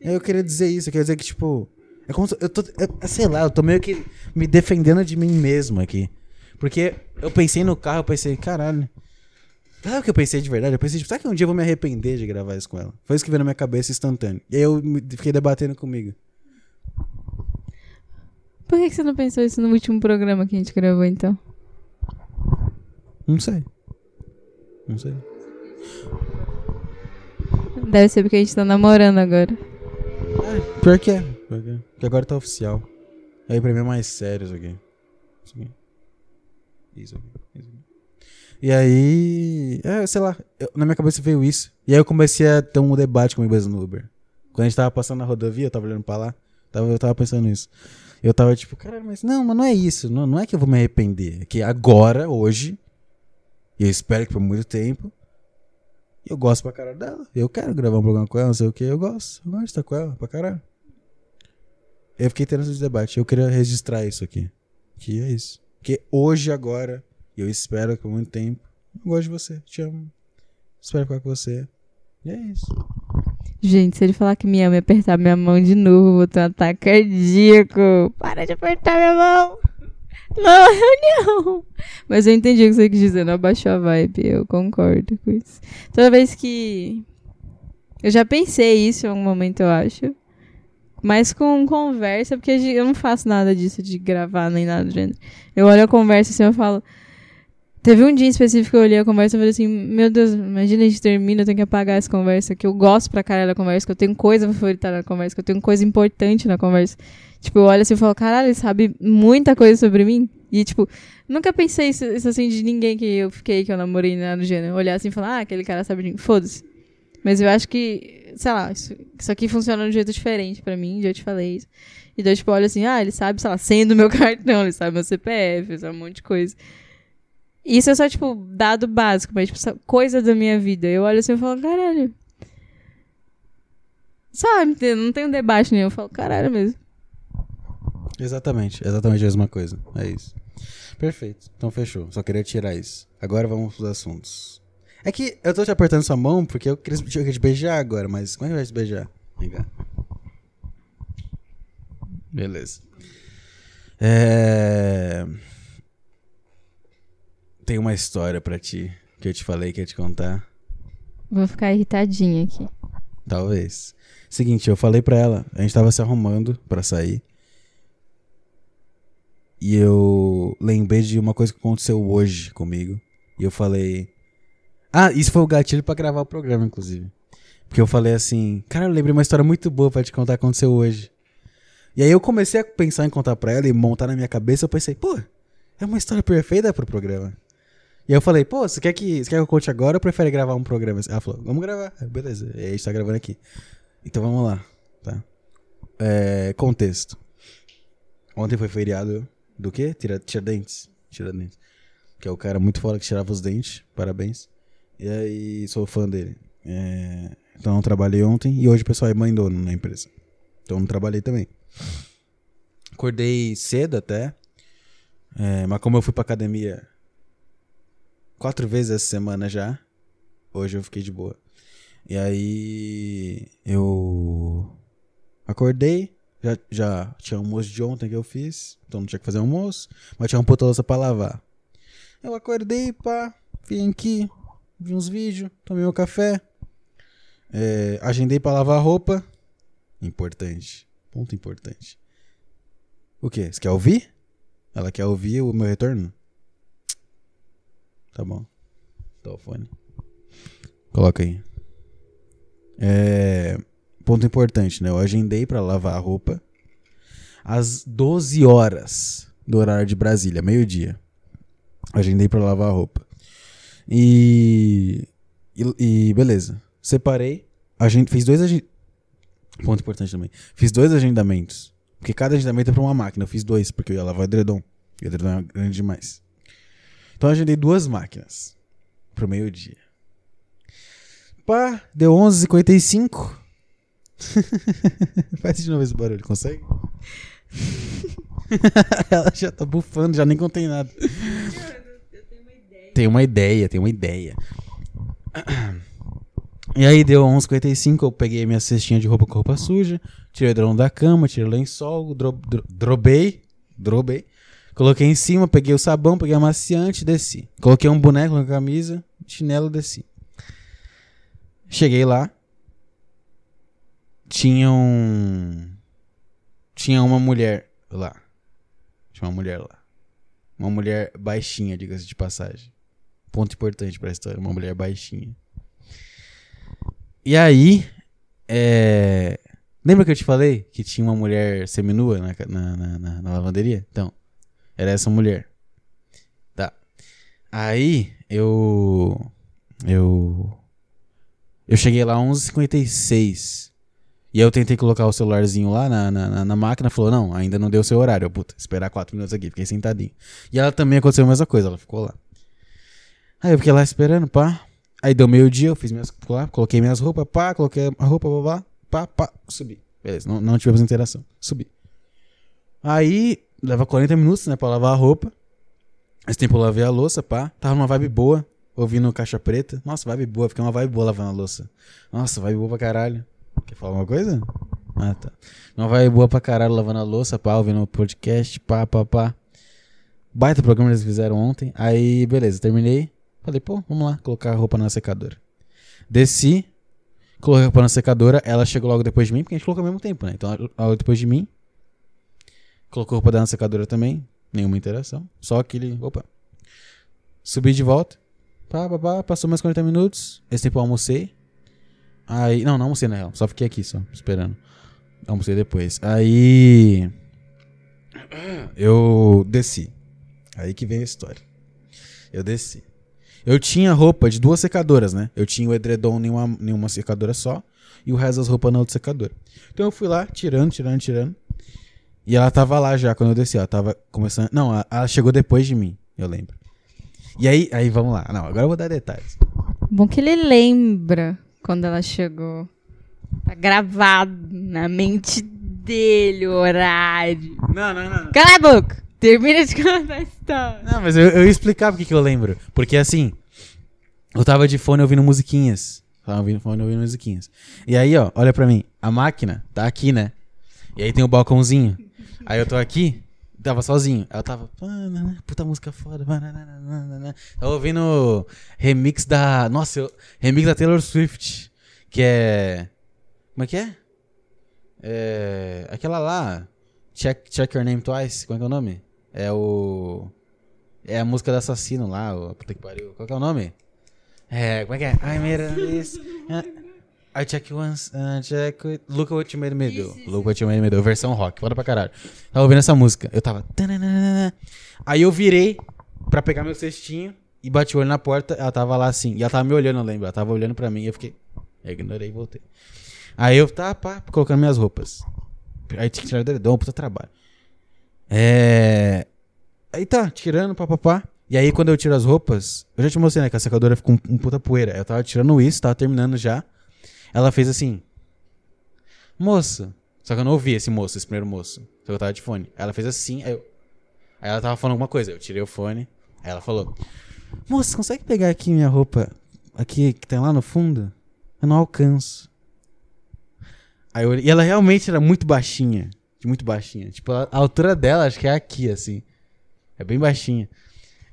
Eu queria dizer isso, eu queria dizer que, tipo. É como se eu tô. é- sei lá, eu tô meio que me defendendo de mim mesmo aqui. Porque eu pensei no carro, eu pensei, caralho. Sabe o que eu pensei de verdade? Eu pensei, tipo, será que um dia eu vou me arrepender de gravar isso com ela? Foi isso que veio na minha cabeça instantâneo. E aí eu fiquei debatendo comigo. Por que você não pensou isso no último programa que a gente gravou, então? Não sei. Não sei. Deve ser porque a gente tá namorando agora. É, pior que é. Pior que é. Porque agora tá oficial. Aí pra mim é mais sério isso aqui. Isso aqui. Isso aqui. Isso aqui. E aí. É, sei lá. eu- na minha cabeça veio isso. E aí eu comecei a ter um debate comigo mesmo no Uber. Quando a gente tava passando na rodovia, eu tava olhando pra lá. Tava, eu tava pensando nisso. Eu tava tipo, caralho, mas não, mas não é isso. Não, não é que eu vou me arrepender. É que agora, hoje, e eu espero que por muito tempo, eu gosto pra caralho dela. Eu quero gravar um programa com ela, não sei o que. Eu gosto. Eu gosto de estar com ela pra caralho. Eu fiquei tendo esse debate. Eu queria registrar isso aqui. Que é isso. Porque hoje, agora, e eu espero que por muito tempo, eu gosto de você. Te amo. Espero ficar com você. E é isso. Gente, se ele falar que me ama e apertar minha mão de novo, eu vou ter um ataque cardíaco. Para de apertar minha mão. Não, eu não. Mas eu entendi o que você quis dizer, não abaixou a vibe. Eu concordo com isso. Toda vez que. Eu já pensei isso em algum momento, eu acho. Mas com conversa, porque eu não faço nada disso de gravar nem nada do gênero. Eu olho a conversa assim, eu falo. Teve um dia específico que eu olhei a conversa e falei assim: Meu Deus, imagina a gente termina, eu tenho que apagar essa conversa, que eu gosto pra caralho da conversa, que eu tenho coisa favoritar na conversa, que eu tenho coisa importante na conversa. Tipo, eu olho assim e falo: Caralho, ele sabe muita coisa sobre mim. E, tipo, nunca pensei isso, isso assim de ninguém que eu fiquei, que eu namorei nada no gênero. Olhar assim e falar: Ah, aquele cara sabe de mim. Foda-se. Mas eu acho que, sei lá, isso, isso aqui funciona de um jeito diferente pra mim, já te falei isso. E daí, tipo, eu olho assim, ah, ele sabe, sei lá, sendo meu cartão, ele sabe meu CPF, sabe um monte de coisa. Isso é só, tipo, dado básico, mas, tipo, coisa da minha vida. Eu olho assim e falo, caralho. Sabe, não tem um debate nenhum. Eu falo, caralho mesmo. Exatamente. Exatamente a mesma coisa. É isso. Perfeito. Então fechou. Só queria tirar isso. Agora vamos pros assuntos. É que eu tô te apertando sua mão porque eu queria eu queria te beijar agora, mas como é que vai te beijar? Vem cá. Beleza. É... Tem uma história pra ti que eu te falei que ia te contar. Vou ficar irritadinha aqui. Talvez. Seguinte, eu falei pra ela, a gente tava se arrumando pra sair. E eu lembrei de uma coisa que aconteceu hoje comigo. E eu falei. Ah, isso foi o gatilho pra gravar o programa, inclusive. Porque eu falei assim, cara, eu lembrei uma história muito boa pra te contar que aconteceu hoje. E aí eu comecei a pensar em contar pra ela e montar na minha cabeça. Eu pensei, pô, é uma história perfeita pro programa. E aí eu falei, pô, você quer que, você quer que eu conte agora ou prefere gravar um programa? Ela falou, vamos gravar. Beleza, e aí a gente tá gravando aqui. Então vamos lá, tá? É, contexto. Ontem foi feriado do quê? Tira, Tiradentes. Tiradentes. Que é o cara muito foda que tirava os dentes. Parabéns. E aí, sou fã dele. É, então, eu trabalhei ontem e hoje o pessoal é mãe dono na empresa. Então, não trabalhei também. Acordei cedo até. É, mas como eu fui pra academia quatro vezes essa semana já, hoje eu fiquei de boa. E aí, eu acordei. Já, já tinha almoço de ontem que eu fiz, então não tinha que fazer almoço, mas tinha uma puta louça pra lavar. Eu acordei, pá, vim aqui, vi uns vídeos, tomei meu café, é, agendei pra lavar roupa. Importante, ponto importante. O quê? Você quer ouvir? Ela quer ouvir o meu retorno? Tá bom. Tá o fone. Coloca aí. É, ponto importante, né? Eu agendei pra lavar a roupa às 12 horas do horário de Brasília, meio-dia. Agendei pra lavar a roupa. E, e, e beleza. Separei. A gente fiz dois Ponto importante também. Fiz dois agendamentos. Porque cada agendamento é pra uma máquina. Eu fiz dois, porque eu ia lavar edredom. E o edredom é grande demais. Então eu agendei duas máquinas. Pro meio-dia. Pá, deu 11h55. Faz de novo esse barulho, consegue? Ela já tá bufando, já nem contei nada. Tem uma ideia, tem uma ideia. E aí deu 11h55, eu peguei minha cestinha de roupa com roupa suja, tirei o drone da cama, tirei o lençol, dro, dro, drobei, drobei. Coloquei em cima, peguei o sabão, peguei a maciante, desci. Coloquei um boneco na camisa, chinelo, desci. Cheguei lá. Tinha um. Tinha uma mulher lá. Tinha uma mulher lá. Uma mulher baixinha, diga-se de passagem. Ponto importante pra história. Uma mulher baixinha. E aí. É... Lembra que eu te falei que tinha uma mulher seminua na, na, na, na- na lavanderia? Então, era essa mulher. Tá. Aí, eu. Eu. Eu cheguei lá às 11h56. E aí eu tentei colocar o celularzinho lá na, na, na- na máquina. Falou, não, ainda não deu seu horário. Puta, esperar 4 minutos aqui. Fiquei sentadinho. E ela também aconteceu a mesma coisa. Ela ficou lá. Aí eu fiquei lá esperando, pá. Aí deu meio-dia, eu fiz minhas. Lá, coloquei minhas roupas, pá. Coloquei a roupa, pá, pá, pá. Subi. Beleza, não, não tivemos interação. Subi. Aí, leva 40 minutos, né, pra lavar a roupa. Esse tempo eu lavei a louça, pá. Tava numa vibe boa, ouvindo caixa preta. Nossa, vibe boa, fiquei uma vibe boa lavando a louça. Nossa, vibe boa pra caralho. Quer falar alguma coisa? Ah, tá. Uma vibe boa pra caralho lavando a louça, pá, ouvindo o podcast, pá, pá, pá. Baita programa eles fizeram ontem. Aí, beleza, terminei. Falei, pô, vamos lá, colocar a roupa na secadora. Desci, coloquei a roupa na secadora. Ela chegou logo depois de mim, porque a gente colocou ao mesmo tempo, né? Então, logo depois de mim. Colocou a roupa dela na secadora também. Nenhuma interação. Só aquele. Opa. Subi de volta. Pá, pá, pá, passou mais 40 minutos. Esse tempo eu almocei. Aí. Não, não almocei na real. Só fiquei aqui, só, esperando. Almocei depois. Aí. Eu desci. Aí que vem a história. Eu desci. Eu tinha roupa de duas secadoras, né? Eu tinha o edredom em uma, em uma secadora só. E o resto das roupas na outra secadora. Então eu fui lá, tirando, tirando, tirando. E ela tava lá já quando eu desci. Ela tava começando. Não, ela- ela chegou depois de mim, eu lembro. E aí, aí vamos lá. Não, agora eu vou dar detalhes. Bom que ele lembra quando ela chegou. Tá gravado na mente dele o horário. Não, não, não. Cala a boca! Termina de contar a história. Não, mas eu, eu ia explicar porque que eu lembro. Porque assim, eu tava de fone ouvindo musiquinhas. Tava ouvindo fone ouvindo musiquinhas. E aí, ó, olha pra mim. A máquina tá aqui, né? E aí tem o balcãozinho. Aí eu tô aqui, tava sozinho. Eu tava. Puta música foda. Tava ouvindo remix da. Nossa, eu, remix da Taylor Swift. Que é. Como é que é? É. Aquela lá. Check, check Your Name Twice. Como é que é o nome? É o. É a música do assassino lá, o puta que pariu. Qual que é o nome? É, como é que é? I made a miss. I check once, uh, check it. Look what you made me do. Look what you made me do. Versão rock, foda pra caralho. Tava ouvindo essa música. Eu tava. Aí eu virei pra pegar meu cestinho e bati o olho na porta. Ela tava lá assim. E ela tava me olhando, eu lembro. Ela tava olhando pra mim e eu fiquei. Eu ignorei e voltei. Aí eu tava pá, colocando minhas roupas. Aí tinha que tirar o dedão, puta trabalho. É. Aí tá, tirando, papapá. E aí, quando eu tiro as roupas, eu já te mostrei, né? Que a secadora fica um, um puta poeira. Eu tava tirando isso, tava terminando já. Ela fez assim. Moça. Só que eu não ouvi esse moço, esse primeiro moço. Só que eu tava de fone. Ela fez assim, aí eu. Aí ela tava falando alguma coisa. Eu tirei o fone. Aí ela falou: Moça, consegue pegar aqui minha roupa? Aqui, que tem lá no fundo? Eu não alcanço. Aí eu, e ela realmente era muito baixinha. Muito baixinha. Tipo, a, altura dela, acho que é aqui, assim. É bem baixinha.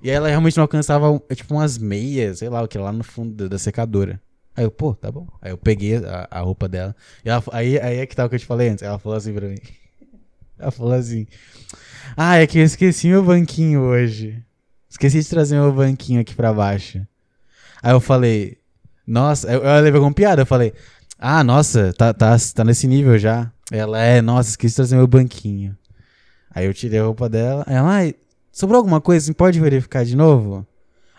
E aí ela realmente não alcançava, é, tipo, umas meias, sei lá, o que lá no fundo da secadora. Aí eu, pô, tá bom. Aí eu peguei a, a roupa dela. E ela, aí, aí é que tá o que eu te falei antes. Ela falou assim pra mim. Ela falou assim. Ah, é que eu esqueci meu banquinho hoje. Esqueci de trazer meu banquinho aqui pra baixo. Aí eu falei. Nossa, eu, eu levei com piada. Eu falei. Ah, nossa, tá, tá, tá nesse nível já. Ela é, nossa, esqueci de trazer meu banquinho. Aí eu tirei a roupa dela. Ela, ai, sobrou alguma coisa? Assim, pode verificar de novo?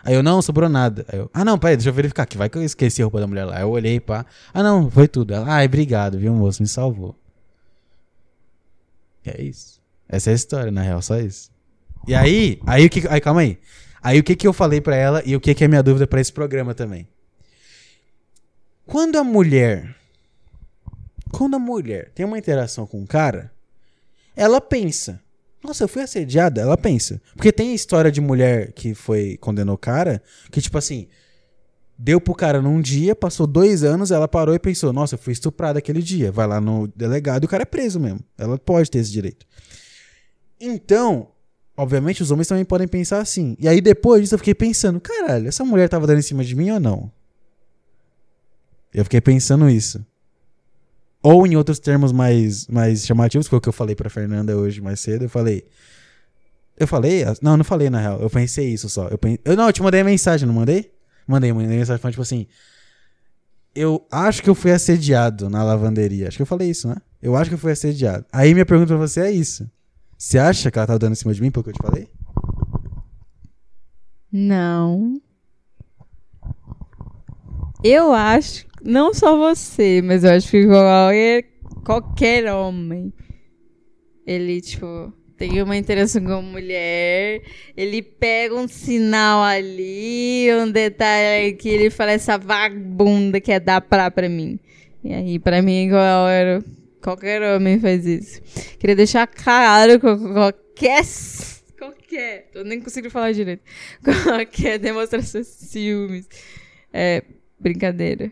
Aí eu, não, sobrou nada. Aí eu, ah, não, peraí, deixa eu verificar, que vai que eu esqueci a roupa da mulher lá. Eu olhei, pá. Ah, não, foi tudo. Ela, ai, obrigado, viu, moço, me salvou. E é isso. Essa é a história, na real, só isso. E aí, aí o que, aí calma aí. Aí o que que eu falei pra ela e o que que é minha dúvida pra esse programa também. Quando a mulher quando a mulher tem uma interação com um cara, ela pensa. Nossa, eu fui assediada, ela pensa. Porque tem história de mulher que foi condenou o cara, que tipo assim, deu pro cara num dia, passou dois anos, ela parou e pensou, nossa, eu fui estuprada aquele dia. Vai lá no delegado e o cara é preso mesmo. Ela pode ter esse direito. Então, obviamente, os homens também podem pensar assim. E aí depois disso eu fiquei pensando, caralho, essa mulher tava dando em cima de mim ou não? Eu fiquei pensando isso. Ou em outros termos mais, mais chamativos, foi o que eu falei pra Fernanda hoje mais cedo, eu falei. Eu falei? Não, eu não falei na real. Eu pensei isso só. Eu, eu não, eu te mandei mensagem, não mandei? Mandei, mandei mensagem falando, tipo assim. Eu acho que eu fui assediado na lavanderia. Acho que eu falei isso, né? Eu acho que eu fui assediado. Aí minha pergunta pra você é isso. Você acha que ela tava dando em cima de mim pelo que eu te falei? Não. Eu acho, não só você, mas eu acho que qualquer, qualquer homem, ele, tipo, tem uma interação com a mulher, ele pega um sinal ali, um detalhe que ele fala, essa vagabunda quer dar pra pra mim. E aí, pra mim, qualquer homem faz isso. Queria deixar claro que qualquer qualquer, eu nem consigo falar direito, qualquer demonstração de ciúmes. É, brincadeira.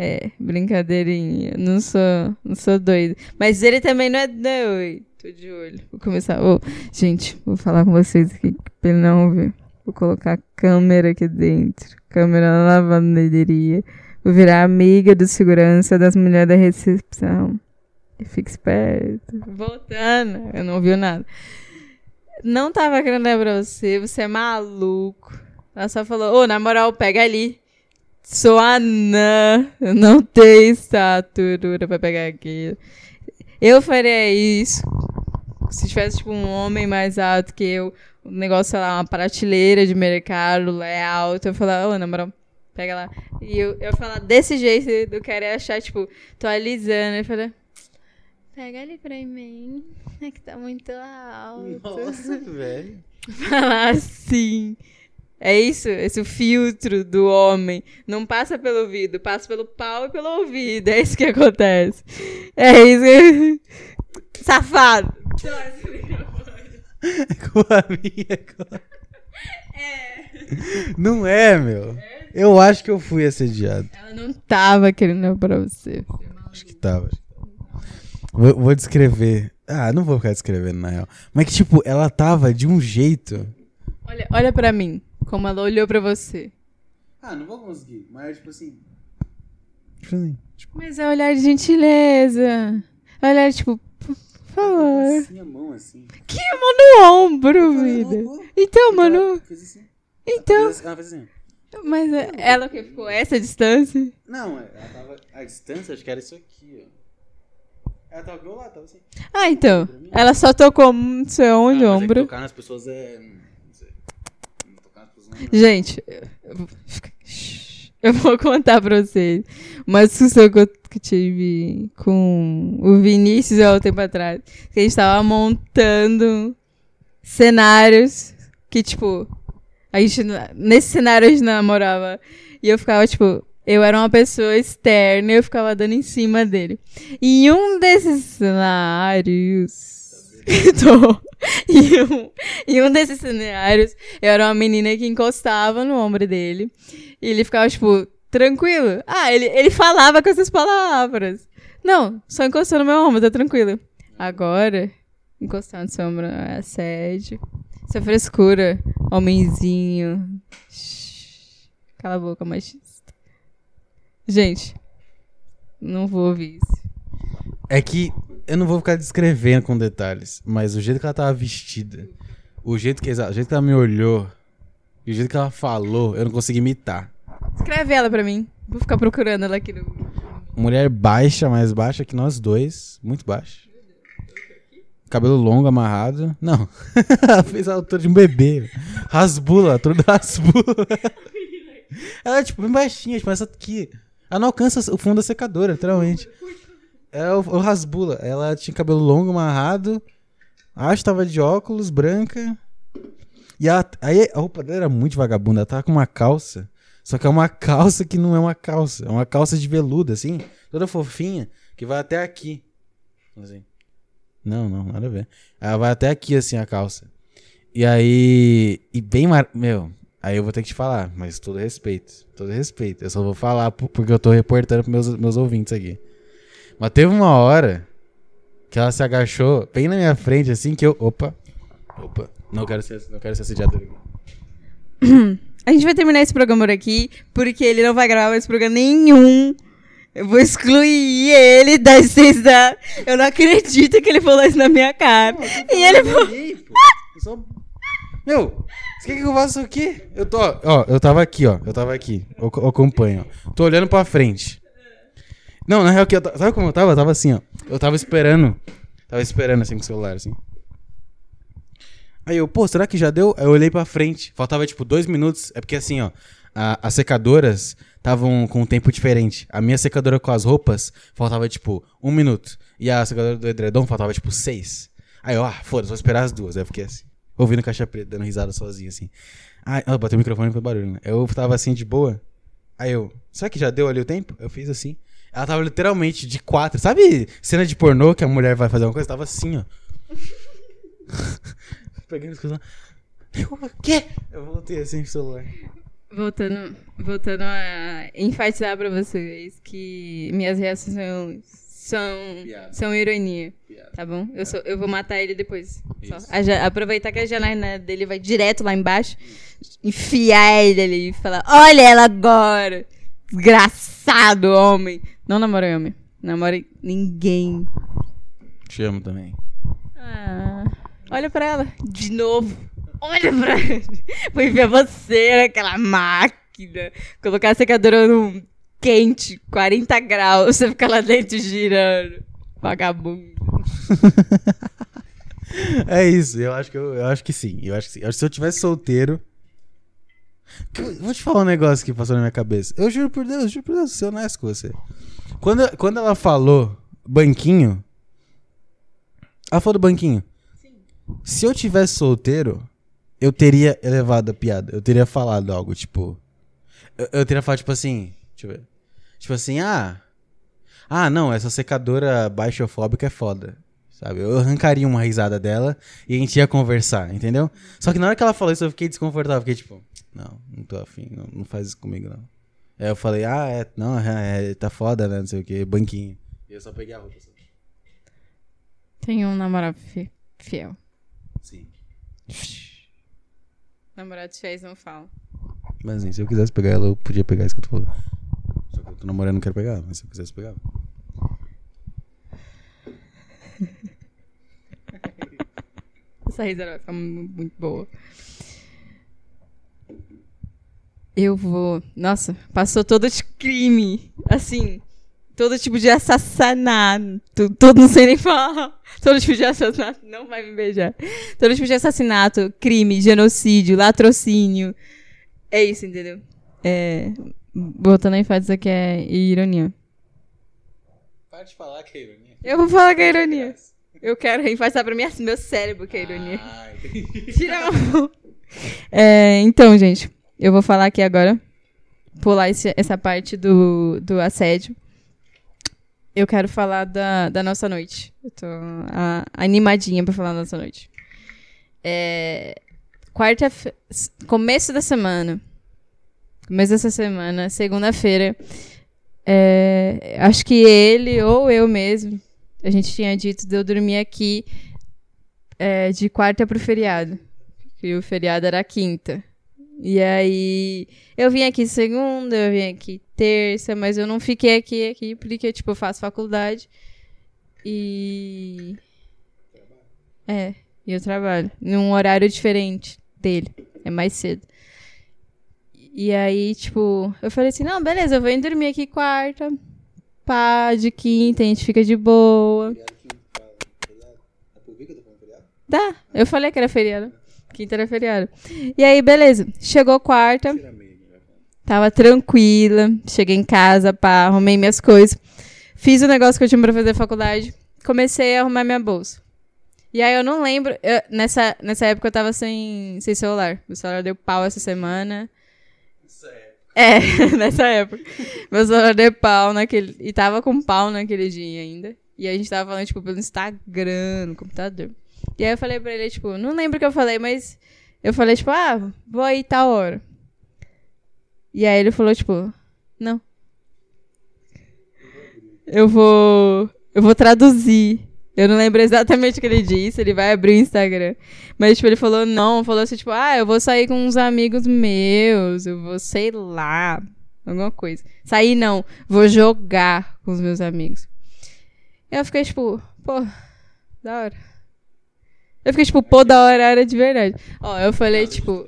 É, brincadeirinha. Não sou, não sou doido. Mas ele também não é doido. Tô de olho. Vou começar. Ô, gente, vou falar com vocês aqui pra ele não ouvir. Vou colocar a câmera aqui dentro. Câmera na lavanderia. Vou virar amiga do segurança das mulheres da recepção. Fica esperto. Voltando. Eu não ouvi nada. Não tava querendo dar pra você. Você é maluco. Ela só falou, ô, na moral, pega ali. Sou anã. Eu não tenho estatura pra pegar aquilo. Eu faria isso. Se tivesse, tipo, um homem mais alto que eu, um negócio, sei lá, uma prateleira de mercado, lá é alto, eu falar, ô, na moral, pega lá. E eu, eu falar desse jeito, do cara ia achar, tipo, tô alisando. Eu falei, pega ali pra mim, é que tá muito alto. velho. Falar assim. É isso, esse filtro do homem. Não passa pelo ouvido, passa pelo pau e pelo ouvido. É isso que acontece. É isso que... Safado. com a minha. Com... É. Não é, meu. Eu acho que eu fui assediado. Ela não tava querendo pra você. Acho que tava. Vou, vou descrever. Ah, não vou ficar descrevendo, na real. Mas que, tipo, ela tava de um jeito. Olha, olha pra mim, como ela olhou pra você. Ah, não vou conseguir. Mas, tipo assim. Tipo assim. Tipo, Mas é olhar de gentileza. É olhar, tipo, por favor. assim a mão assim. Que mão no ombro, vida. Então, mano. Assim. Então. Ela fez assim. Mas é- ela que ficou essa distância? Não, é, ela tava. A distância, acho que era isso aqui, ó. Ela tava aqui ao lado, tava assim. Ah, então. Ela só tocou não sei onde, Ah, mas é que ombro. tocar nas pessoas é. Não sei. Tocar nas pessoas não é. Gente, eu vou- contar pra vocês uma discussão que eu tive com o Vinícius há um tempo atrás. Que a gente tava montando cenários que, tipo, a gente, nesse cenário a gente namorava. E eu ficava, tipo, eu era uma pessoa externa e eu ficava dando em cima dele. E em um desses cenários. Tô. Em um, em um desses cenários, eu era uma menina que encostava no ombro dele. E ele ficava, tipo, tranquilo. Ah, ele, ele falava com essas palavras. Não, só encostou no meu ombro, tá tranquilo. Agora, encostar no seu ombro é assédio. Isso é frescura, homenzinho. Cala a boca, machista. Gente, não vou ouvir isso. É que eu não vou ficar descrevendo com detalhes, mas o jeito que ela tava vestida, o jeito que, o jeito que ela me olhou, e o jeito que ela falou, eu não consegui imitar. Escreve ela pra mim. Vou ficar procurando ela aqui no. Mulher baixa, mais baixa que nós dois, muito baixa. Cabelo longo, amarrado. Não. ela fez a altura de um bebê. Rasbula, a altura do rasbula. ela é tipo bem baixinha, tipo essa aqui. Ela não alcança o fundo da secadora, literalmente. É o, o rasbula. Ela tinha cabelo longo, amarrado. Acho que tava de óculos, branca. E ela, aí a roupa dela era muito vagabunda. Ela tava com uma calça. Só que é uma calça que não é uma calça. É uma calça de veludo, assim. Toda fofinha. Que vai até aqui. Assim. Não, não, nada a ver. Ela vai até aqui, assim, a calça. E aí. E bem. Mar... Meu. Aí eu vou ter que te falar. Mas todo respeito. Todo respeito. Eu só vou falar por- porque eu tô reportando pros meus, meus ouvintes aqui. Mas teve uma hora. Que ela se agachou bem na minha frente, assim, que eu. Opa. Opa. Não quero ser, não quero ser assediado. aqui. A gente vai terminar esse programa por aqui, porque ele não vai gravar mais programa nenhum. Eu vou excluir ele da existência. Eu não acredito que ele falou isso na minha cara. E ele falou. Só- Meu, você quer que eu faça o quê? Eu tô, ó, eu tava aqui, ó. Eu tava aqui. Eu, eu acompanho, ó. Tô olhando pra frente. Não, na real, que eu sabe como eu tava? Eu tava assim, ó. Eu tava esperando. Tava esperando assim com o celular, assim. Aí eu, pô, será que já deu? Aí eu olhei pra frente. Faltava tipo dois minutos. É porque assim, ó. a- as secadoras estavam com um tempo diferente. A minha secadora com as roupas faltava tipo um minuto. E a secadora do edredom faltava tipo seis. Aí eu, ah, foda-se, vou esperar as duas. Aí eu fiquei assim, ouvindo caixa preta, dando risada sozinho, assim. Ah, ah, bateu o microfone e foi barulho, né? Eu tava assim, de boa. Aí eu, será que já deu ali o tempo? Eu fiz assim. Ela tava literalmente de quatro. Sabe cena de pornô que a mulher vai fazer uma coisa? Tava assim, ó. Pegando as coisas. Eu, o quê? Eu voltei assim pro celular. Voltando, voltando a enfatizar pra vocês que minhas reações são, são, Piada. são ironia, Piada. tá bom? Eu, sou, eu vou matar ele depois. A aproveitar que a janela dele vai direto lá embaixo, enfiar ele ali e falar: Olha ela agora! Desgraçado homem! Não namorei homem. Namorei ninguém. Te amo também. Ah, olha pra ela. De novo. Olha pra ela. Vou enfiar você naquela máquina. Colocar a secadora num quente, 40 graus. Você fica lá dentro girando. Vagabundo. É isso, eu acho que eu, eu acho que sim. Eu acho que sim. Eu acho que se eu tivesse solteiro. Vou te falar um negócio que passou na minha cabeça. Eu juro por Deus, juro por Deus, ser honesto com você. Quando, quando ela falou banquinho. Ela falou do banquinho. Se eu tivesse solteiro, eu teria elevado a piada. Eu teria falado algo, tipo. Eu, eu teria falado, tipo assim. Deixa eu ver. Tipo assim, ah. Ah, não, essa secadora baixofóbica é foda. Sabe? Eu arrancaria uma risada dela e a gente ia conversar, entendeu? Só que na hora que ela falou isso, eu fiquei desconfortável. Fiquei tipo, não, não tô afim, não, não faz isso comigo, não. Aí eu falei, ah, é, não, é, é, tá foda, né? Não sei o que, banquinho. E eu só peguei a roupa. Assim. Tenho um namorado fi- fiel. Sim. Namorados fiéis não falam. Mas assim, se eu quisesse pegar ela, eu podia pegar isso que eu tô falando. Só que eu tô namorando, não quero pegar, mas se eu quisesse pegar. Essa risada vai ficar mu- muito boa. Eu vou. Nossa, passou todo de crime. Assim, todo tipo de assassinato. Todo, não sei nem falar. Todo tipo de assassinato. Não vai me beijar. Todo tipo de assassinato, crime, genocídio, latrocínio. É isso, entendeu? É. Botando a ênfase aqui é ironia. Para de falar que é ironia. Eu vou falar que é ironia. Eu quero enfatizar pra minha, meu cérebro que é ironia. Ah. Tira a mão. É, então, gente, eu vou falar aqui agora. Pular esse- essa parte do, do assédio. Eu quero falar da, da nossa noite. Eu tô a- animadinha pra falar da nossa noite. É, quarta. Começo da semana. Começo dessa semana, segunda-feira. é, acho que ele ou eu mesmo. A gente tinha dito de eu dormir aqui é, de quarta pro feriado. Que o feriado era quinta. E aí, eu vim aqui segunda, eu vim aqui terça, mas eu não fiquei aqui, aqui porque, tipo, eu faço faculdade. E. É, e eu trabalho. Num horário diferente dele. É mais cedo. E aí, tipo, eu falei assim: não, beleza, eu ir dormir aqui quarta. Pá, de quinta, a gente fica de boa. Dá, eu falei que era feriado. Quinta era feriado. E aí, beleza. Chegou quarta. Tava tranquila. Cheguei em casa, pá, arrumei minhas coisas. Fiz o negócio que eu tinha pra fazer na faculdade. Comecei a arrumar minha bolsa. E aí eu não lembro. eu- nessa, nessa época eu tava sem, sem celular. Meu celular deu pau essa semana. É, nessa época. Meu celular deu pau naquele. E tava com pau naquele dia ainda. E a gente tava falando, tipo, pelo Instagram, no computador. E aí eu falei pra ele, tipo, não lembro o que eu falei, mas eu falei, tipo, ah, vou aí tal hora. E aí ele falou, tipo, não. Eu vou. Eu vou traduzir. Eu não lembro exatamente o que ele disse, ele vai abrir o Instagram. Mas, tipo, ele falou não, falou assim, tipo, ah, eu vou sair com uns amigos meus, eu vou, sei lá, alguma coisa. Sair não, vou jogar com os meus amigos. Eu fiquei, tipo, pô, da hora. Eu fiquei, tipo, pô, da hora era de verdade. Ó, eu falei, tipo,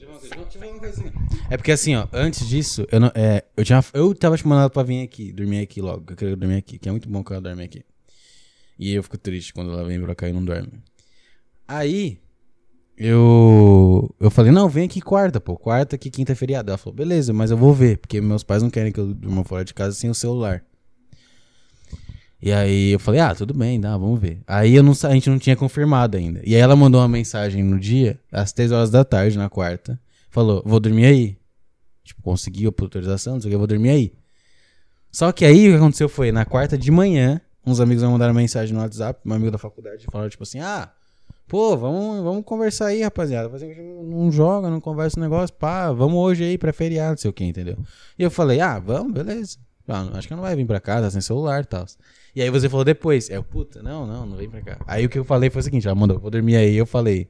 É porque assim, ó, antes disso, eu, não, é, eu, tinha, eu tava te mandando pra vir aqui, dormir aqui logo. Eu queria dormir aqui, que é muito bom que ela dorme aqui. E eu fico triste quando ela vem pra cá e não dorme. Aí, eu. Eu falei, não, vem aqui quarta, pô. Quarta que quinta é feriado. Ela falou, beleza, mas eu vou ver, porque meus pais não querem que eu durma fora de casa sem o celular. E aí eu falei, ah, tudo bem, dá, vamos ver. Aí eu não, a gente não tinha confirmado ainda. E aí ela mandou uma mensagem no dia, às 3 horas da tarde, na quarta. Falou, vou dormir aí. Tipo, consegui a autorização, não sei o que, eu vou dormir aí. Só que aí o que aconteceu foi, na quarta de manhã, uns amigos me mandaram mensagem no WhatsApp, um amigo da faculdade, falaram tipo assim, ah, pô, vamos, vamos conversar aí, rapaziada. Não joga, não conversa o negócio, pá, vamos hoje aí pra feriado, não sei o que, entendeu? E eu falei, ah, vamos, beleza. Ah, acho que não vai vir pra tá sem celular e tal. E aí você falou depois, é, puta, não, não, não vem pra cá. Aí o que eu falei foi o seguinte, ela mandou, vou dormir aí, eu falei,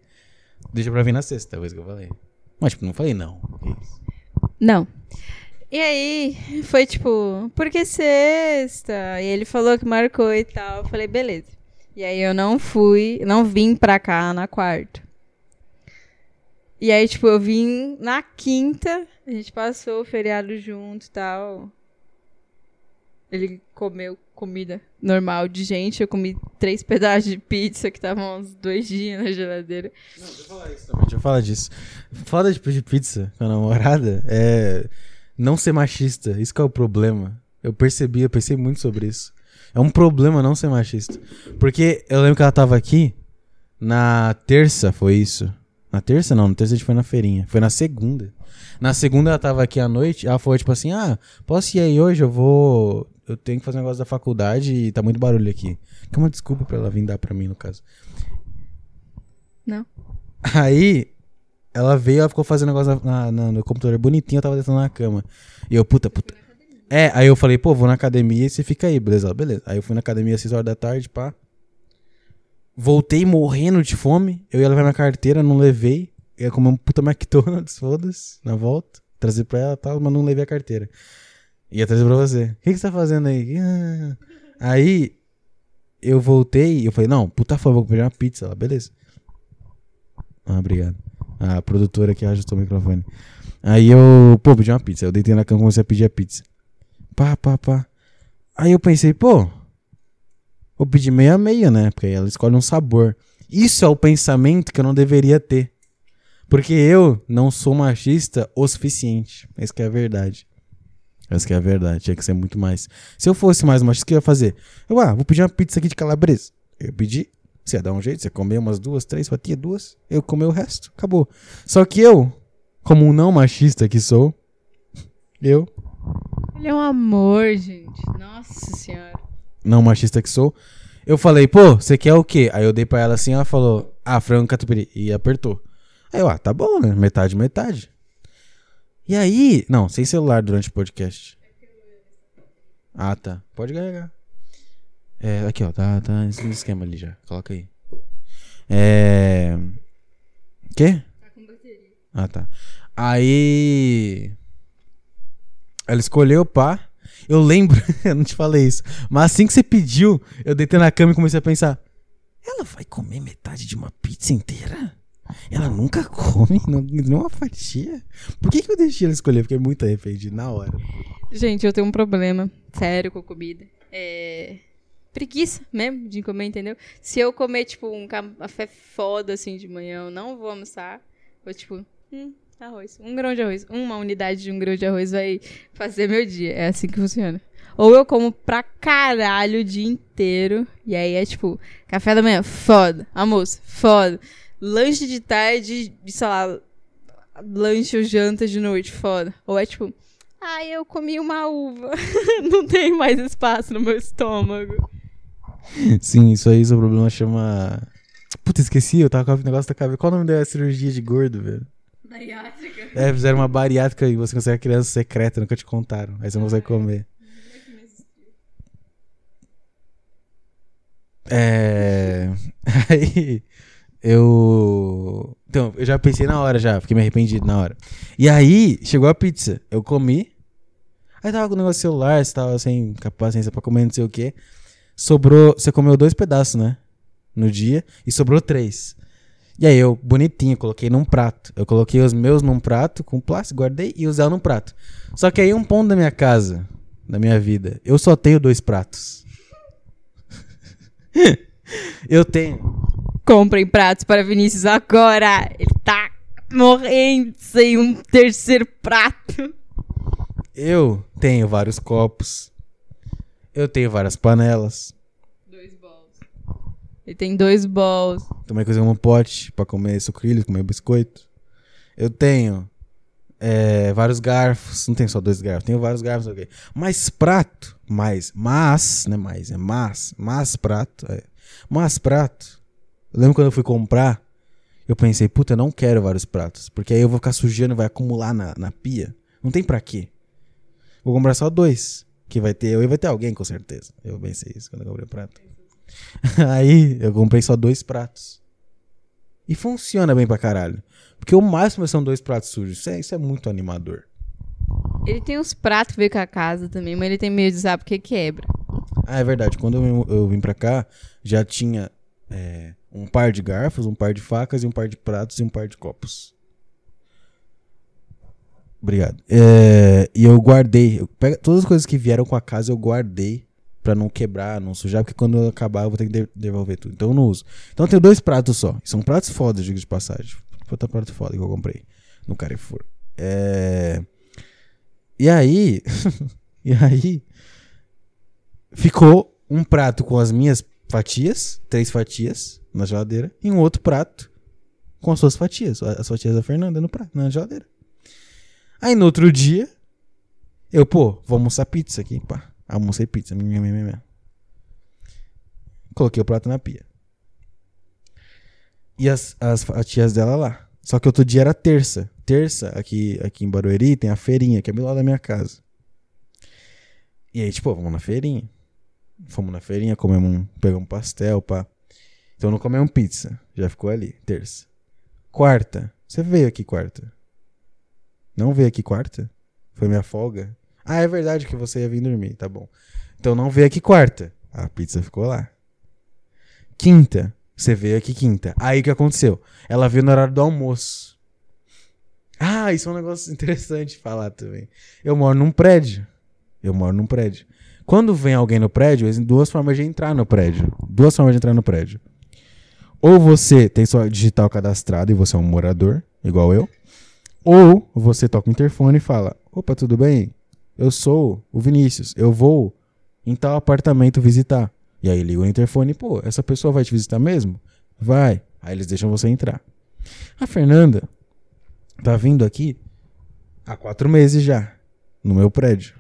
deixa pra vir na sexta, isso que eu falei. Mas, tipo, não falei não. Não. E aí, foi tipo, por que sexta? E ele falou que marcou e tal. Eu falei, beleza. E aí eu não fui, não vim pra cá na quarta. E aí, tipo, eu vim na quinta, a gente passou o feriado junto e tal. Ele comeu comida normal de gente, eu comi três pedaços de pizza que estavam uns dois dias na geladeira. Não, deixa eu falar isso também. Deixa eu falar disso. Foda de pedir pizza com a namorada é não ser machista. Isso que é o problema. Eu percebi, eu pensei muito sobre isso. É um problema não ser machista. Porque eu lembro que ela tava aqui na terça, foi isso. Na terça não, na terça a gente foi na feirinha. Foi na segunda. Na segunda ela tava aqui à noite, ela foi tipo assim: "Ah, posso ir aí hoje? Eu vou, eu tenho que fazer um negócio da faculdade e tá muito barulho aqui". Que é uma desculpa pra ela vir dar pra mim no caso. Não. Aí, ela veio, ela ficou fazendo negócio na, na- no computador bonitinho, eu tava deitando na cama. E eu, puta, puta. É, aí eu falei, pô, vou na academia e você fica aí, beleza? Beleza. Aí eu fui na academia às 6 horas da tarde, pá. Voltei morrendo de fome. Eu ia levar minha carteira, não levei. Eu ia comer um puta McDonald's, foda-se, na volta. Trazer pra ela e tal, mas não levei a carteira. Ia trazer pra você. O que, que você tá fazendo aí? Ah. Aí, eu voltei eu falei, não, puta favor, vou pedir uma pizza. Ela, beleza. Ah, obrigado. A produtora que ajustou o microfone. Aí eu, pô, pedi uma pizza. Eu deitei na cama e comecei a pedir a pizza. Pá, pá, pá. Aí eu pensei, pô, vou pedir meia meia, né? Porque ela escolhe um sabor. Isso é o pensamento que eu não deveria ter. Porque eu não sou machista o suficiente. Essa que é a verdade. Essa que é a verdade. Tinha que ser muito mais. Se eu fosse mais machista, o que eu ia fazer? Eu, ah, vou pedir uma pizza aqui de calabresa. Eu pedi. Você ia dar um jeito, você comer umas duas, três fatias, duas. Eu comer o resto. Acabou. Só que eu, como um não machista que sou, eu, Ele é um amor, gente. Nossa senhora. não machista que sou, eu falei, pô, você quer o quê? Aí eu dei pra ela assim, ela falou, ah, frango catupiry. E apertou. Aí eu, ah, tá bom, né? Metade, metade. E aí, não, sem celular durante o podcast. Ah, tá. Pode carregar. É, aqui, ó, tá, tá nesse esquema ali já. Coloca aí. É. Quê? Ah, tá. Aí. Ela escolheu, pá. Eu lembro, eu não te falei isso. Mas assim que você pediu, eu deitei na cama e comecei a pensar: ela vai comer metade de uma pizza inteira? Ela nunca come não- nenhuma fatia? Por que, que eu deixei ela escolher? Fiquei muito arrependido na hora. Gente, eu tenho um problema sério com comida. É. Preguiça mesmo de comer, entendeu? Se eu comer, tipo, um café foda assim de manhã, eu não vou almoçar. Vou, tipo, hum, arroz. Um grão de arroz. Uma unidade de um grão de arroz vai fazer meu dia. É assim que funciona. Ou eu como pra caralho o dia inteiro. E aí é tipo, café da manhã, foda. Almoço, foda. Lanche de tarde, de, sei lá, lanche ou janta de noite, foda. Ou é tipo, ai, eu comi uma uva. Não tem mais espaço no meu estômago. Sim, isso aí, seu problema chama. Puta, esqueci, eu tava com o negócio da cabeça. Qual o nome da cirurgia de gordo, velho? Bariátrica. É, fizeram uma bariátrica e você consegue criança secreta, nunca te contaram. Aí você não consegue comer. É. Aí. Eu. Então, eu já pensei na hora já, fiquei me arrependido na hora. E aí, chegou a pizza. Eu comi. Aí tava com o negócio celular, você tava sem paciência pra comer, não sei o quê. Sobrou. Você comeu dois pedaços, né? No dia. E sobrou três. E aí eu, bonitinho, coloquei num prato. Eu coloquei os meus num prato com plástico, guardei e dela num prato. Só que aí um ponto da minha casa, da minha vida, eu só tenho dois pratos. eu tenho. Comprem pratos para Vinícius agora. Ele tá morrendo sem um terceiro prato. Eu tenho vários copos. Eu tenho várias panelas. Dois bowls. Ele tem dois bowls. Também cozinhei um pote pra comer sucrilhos, comer biscoito. Eu tenho é, vários garfos. Não tenho só dois garfos, tenho vários garfos. ok. Mais prato, mais, mas, não é mais, é mas, mas prato. É. Mas prato. Eu lembro quando eu fui comprar, eu pensei, puta, eu não quero vários pratos. Porque aí eu vou ficar sujando, vai acumular na, na pia. Não tem pra quê. Vou comprar só dois. Que vai ter eu e vai ter alguém, com certeza. Eu pensei isso quando eu comprei o prato. Aí eu comprei só dois pratos. E funciona bem pra caralho. Porque o máximo são dois pratos sujos. Isso é, isso é muito animador. Ele tem uns pratos que veio com a casa também, mas ele tem medo de usar porque quebra. Ah, é verdade. Quando eu, eu vim pra cá, já tinha é, um par de garfos, um par de facas, e um par de pratos e um par de copos. Obrigado. É, e eu guardei. Eu pego, todas as coisas que vieram com a casa eu guardei pra não quebrar, não sujar, porque quando eu acabar eu vou ter que de- devolver tudo. Então eu não uso. Então eu tenho dois pratos só. São pratos fodas, digo de passagem. Puta prato foda que eu comprei no Carrefour. É... E aí. e aí. Ficou um prato com as minhas fatias, três fatias na geladeira, e um outro prato com as suas fatias, as fatias da Fernanda no prato, na geladeira. Aí no outro dia, eu, pô, vou almoçar pizza aqui, pá. Almocei pizza. Minha, minha, minha. Coloquei o prato na pia. E as, as fatias dela lá. Só que outro dia era terça. Terça, aqui, aqui em Barueri, tem a feirinha, que é bem lá da minha casa. E aí, tipo, vamos na feirinha. Fomos na feirinha, comemos um, pegamos um pastel, pá. Então não comemos pizza. Já ficou ali, terça. Quarta. Você veio aqui quarta? Não veio aqui quarta? Foi minha folga? Ah, é verdade que você ia vir dormir, tá bom. Então não veio aqui quarta. A pizza ficou lá. Quinta. Você veio aqui quinta. Aí o que aconteceu? Ela veio no horário do almoço. Ah, isso é um negócio interessante falar também. Eu moro num prédio. Eu moro num prédio. Quando vem alguém no prédio, existem duas formas de entrar no prédio. Duas formas de entrar no prédio. Ou você tem sua digital cadastrada e você é um morador, igual eu. Ou você toca o interfone e fala: Opa, tudo bem? Eu sou o Vinícius. Eu vou em tal apartamento visitar. E aí liga o interfone, pô, essa pessoa vai te visitar mesmo? Vai. Aí eles deixam você entrar. A Fernanda tá vindo aqui há quatro meses já, no meu prédio.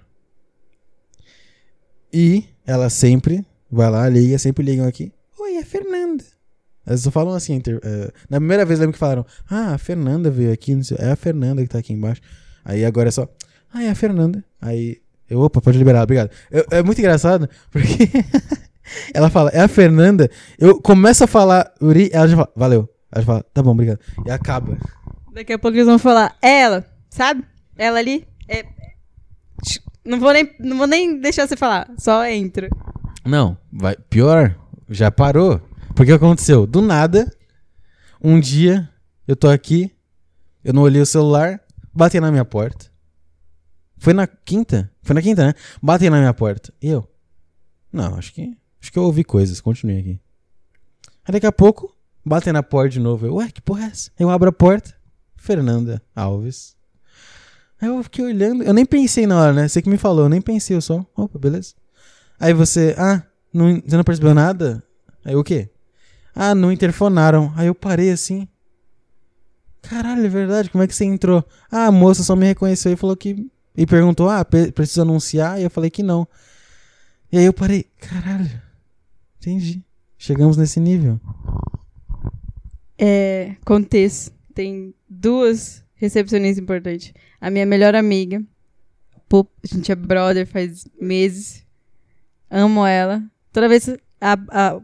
E ela sempre vai lá, liga, sempre ligam aqui. Oi, é a Fernanda. Elas só falam assim. Inter, uh, na primeira vez lembro que falaram: Ah, a Fernanda veio aqui, sei, é a Fernanda que tá aqui embaixo. Aí agora é só: Ah, é a Fernanda. Aí eu, opa, pode liberar, obrigado. Eu, é muito engraçado, porque ela fala: É a Fernanda. Eu começo a falar Uri, ela já fala: Valeu. Ela já fala: Tá bom, obrigado. E acaba. Daqui a pouco eles vão falar: É ela, sabe? Ela ali. É. Não vou nem, não vou nem deixar você falar, só entra. Não, vai pior, já parou. Porque aconteceu? Do nada, um dia eu tô aqui, eu não olhei o celular, bati na minha porta. Foi na quinta? Foi na quinta, né? Bati na minha porta. E eu? Não, acho que acho que eu ouvi coisas, continuei aqui. Aí daqui a pouco, bate na porta de novo. Eu, ué, que porra é essa? Eu abro a porta. Fernanda Alves. Aí eu fiquei olhando, eu nem pensei na hora, né? Você que me falou, eu nem pensei, eu só, opa, beleza. Aí você, ah, não, você não percebeu nada? Aí o quê? Ah, não interfonaram. Aí eu parei assim. Caralho, é verdade, como é que você entrou? Ah, a moça só me reconheceu e falou que. E perguntou, ah, precisa anunciar? E eu falei que não. E aí eu parei, caralho, entendi. Chegamos nesse nível. É, contexto. Tem duas recepcionistas importantes. A minha melhor amiga. A gente é brother faz meses. Amo ela. Toda vez a, a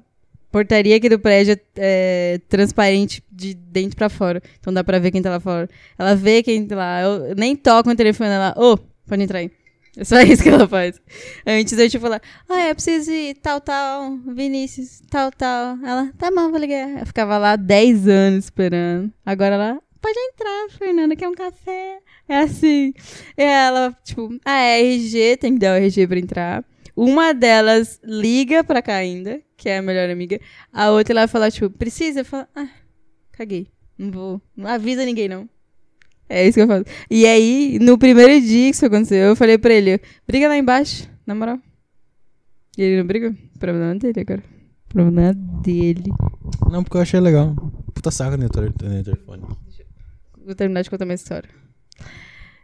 portaria aqui do prédio é, é transparente de dentro pra fora. Então dá pra ver quem tá lá fora. Ela vê quem tá lá. Eu nem toco no telefone dela. Ô, oh, pode entrar aí. É só isso que ela faz. Antes eu te falar, ah, é, eu preciso ir, tal, tal, Vinícius, tal, tal. Ela, tá bom, vou ligar. Eu ficava lá 10 anos esperando. Agora ela, pode entrar, Fernanda, quer um café? É assim. E ela, tipo, a RG, tem que dar o RG pra entrar. Uma delas liga pra cá ainda, que é a melhor amiga. A outra ela fala, tipo, precisa? Eu falo, ah, caguei. Não vou. Não avisa ninguém, não. É isso que eu faço. E aí, no primeiro dia que isso aconteceu, eu falei pra ele, briga lá embaixo, na moral. E ele não briga? Problema dele agora. Problema dele. Não, porque eu achei legal. Puta saca no telefone. Vou terminar de contar minha história.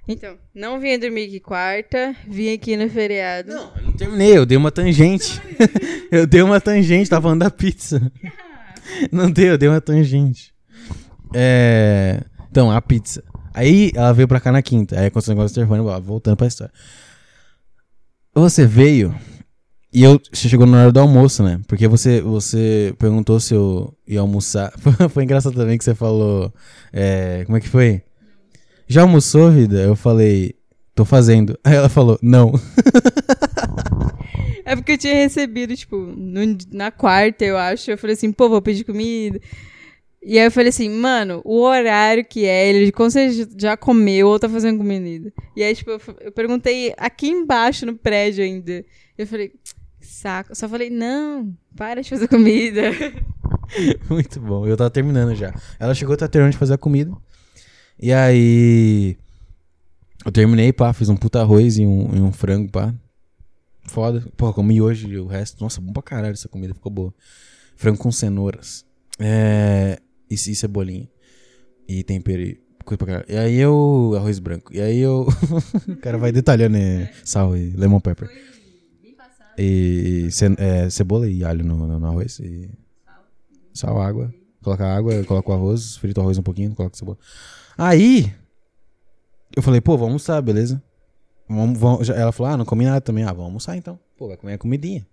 Então, não vim dormir aqui quarta, vim aqui no feriado. Não, eu não terminei, eu dei uma tangente. eu dei uma tangente, tava falando da pizza. não dei, eu dei uma tangente. É... Então, a pizza. Aí ela veio pra cá na quinta. Aí aconteceu o negócio do telefone, voltando pra história. Você veio e eu, você chegou na hora do almoço, né? Porque você, você perguntou se eu ia almoçar. foi engraçado também que você falou. É, como é que foi? Já almoçou, vida? Eu falei, tô fazendo. Aí ela falou, não. é porque eu tinha recebido, tipo, no, na quarta, eu acho. Eu falei assim, pô, vou pedir comida. E aí eu falei assim, mano, o horário que é, ele com certeza já comeu ou tá fazendo comida. E aí, tipo, eu, eu perguntei aqui embaixo no prédio ainda. Eu falei, saco. Eu só falei, não, para de fazer comida. Muito bom. Eu tava terminando já. Ela chegou, tá terminando de fazer a comida. E aí. Eu terminei, pá, fiz um puta arroz e um, e um frango, pá. Foda. Pô, comi hoje o resto. Nossa, bom pra caralho essa comida, ficou boa. Frango com cenouras. É. E, e cebolinha. E tempero e coisa pra caralho. E aí eu. Arroz branco. E aí eu. o cara vai detalhando, né? Sal e lemon pepper. E, ce, é, cebola e alho no, no, no arroz. E sal, água. Coloca água, coloca o arroz, frito o arroz um pouquinho, coloca cebola. Aí, eu falei, pô, vamos almoçar, beleza? Vamos, vamos. Ela falou, ah, não comi nada também. Ah, vamos almoçar então. Pô, vai comer a comidinha.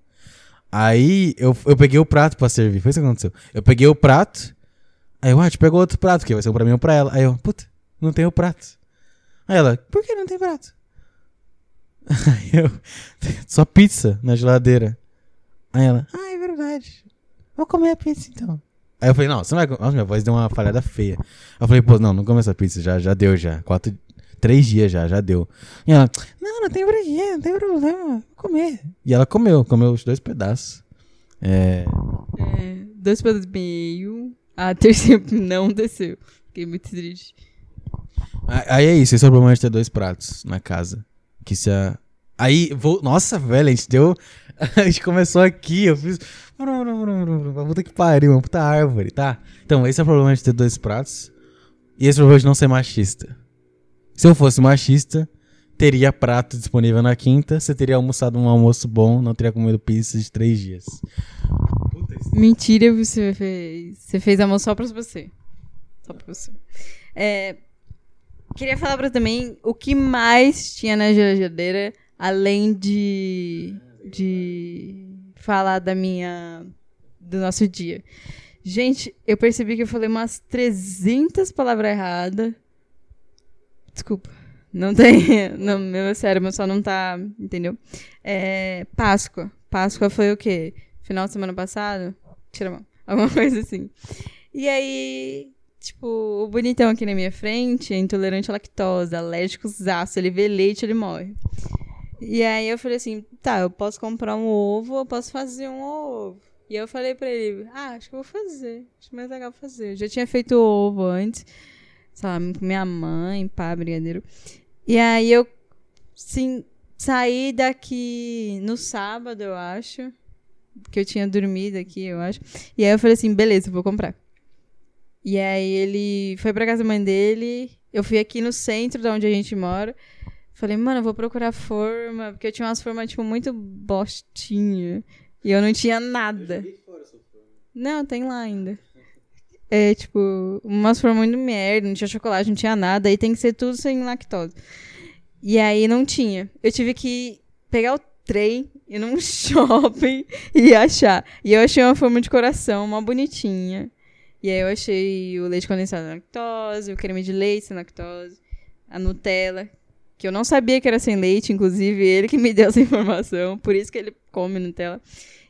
Aí eu, eu peguei o prato pra servir. Foi isso que aconteceu. Eu peguei o prato. Aí eu, ah, te pegou outro prato, que vai ser um pra mim ou pra ela. Aí eu, puta, não tem o prato. Aí ela, por que não tem prato? Aí eu, só pizza na geladeira. Aí ela, ah, é verdade. Vou comer a pizza então. Aí eu falei, não, você não vai. Nossa, minha voz deu uma falhada feia. Aí eu falei, pô, não, não come essa pizza, já, já deu já. Quatro, três dias já, já deu. E ela, não, não tem problema, não tem problema, vou comer. E ela comeu, comeu os dois pedaços. É. É, dois pedaços e meio. A terceira não desceu. Fiquei muito triste. Aí é isso, esse é o problema de ter dois pratos na casa. Que se a. Aí, vou... nossa, velho, a gente deu. A gente começou aqui, eu fiz. Puta que pariu, uma puta árvore, tá? Então, esse é o problema de ter dois pratos. E esse é o problema de não ser machista. Se eu fosse machista, teria prato disponível na quinta, você teria almoçado um almoço bom, não teria comido pizza de três dias. Mentira, você fez. Você fez almoço só pra você. Só pra você. É, queria falar pra também o que mais tinha na geladeira, além de. de falar da minha. do nosso dia. Gente, eu percebi que eu falei umas 300 palavras erradas. Desculpa. Não tem. Não, meu cérebro só não tá. Entendeu? É, Páscoa. Páscoa foi o quê? Final de semana passado? Tira a mão. Alguma coisa assim. E aí, tipo, o bonitão aqui na minha frente é intolerante à lactose, alérgico zaço. Ele vê leite, ele morre. E aí eu falei assim, tá, eu posso comprar um ovo, eu posso fazer um ovo. E eu falei pra ele, ah, acho que eu vou fazer. Acho mais legal fazer. Eu já tinha feito ovo antes, lá, com minha mãe, pá, brigadeiro. E aí eu, sim, saí daqui no sábado, eu acho. Que eu tinha dormido aqui, eu acho. E aí eu falei assim, beleza, vou comprar. E aí ele foi pra casa da mãe dele. Eu fui aqui no centro de onde a gente mora. Falei, mano, eu vou procurar forma. Porque eu tinha umas formas, tipo, muito bostinha. E eu não tinha nada. Não, tem lá ainda. É, tipo, umas formas muito merda, não tinha chocolate, não tinha nada. Aí tem que ser tudo sem lactose. E aí não tinha. Eu tive que pegar o trem, ir num shopping e achar. E eu achei uma forma de coração, uma bonitinha. E aí eu achei o leite condensado sem lactose, o creme de leite sem lactose, a Nutella, que eu não sabia que era sem leite, inclusive ele que me deu essa informação, por isso que ele come Nutella.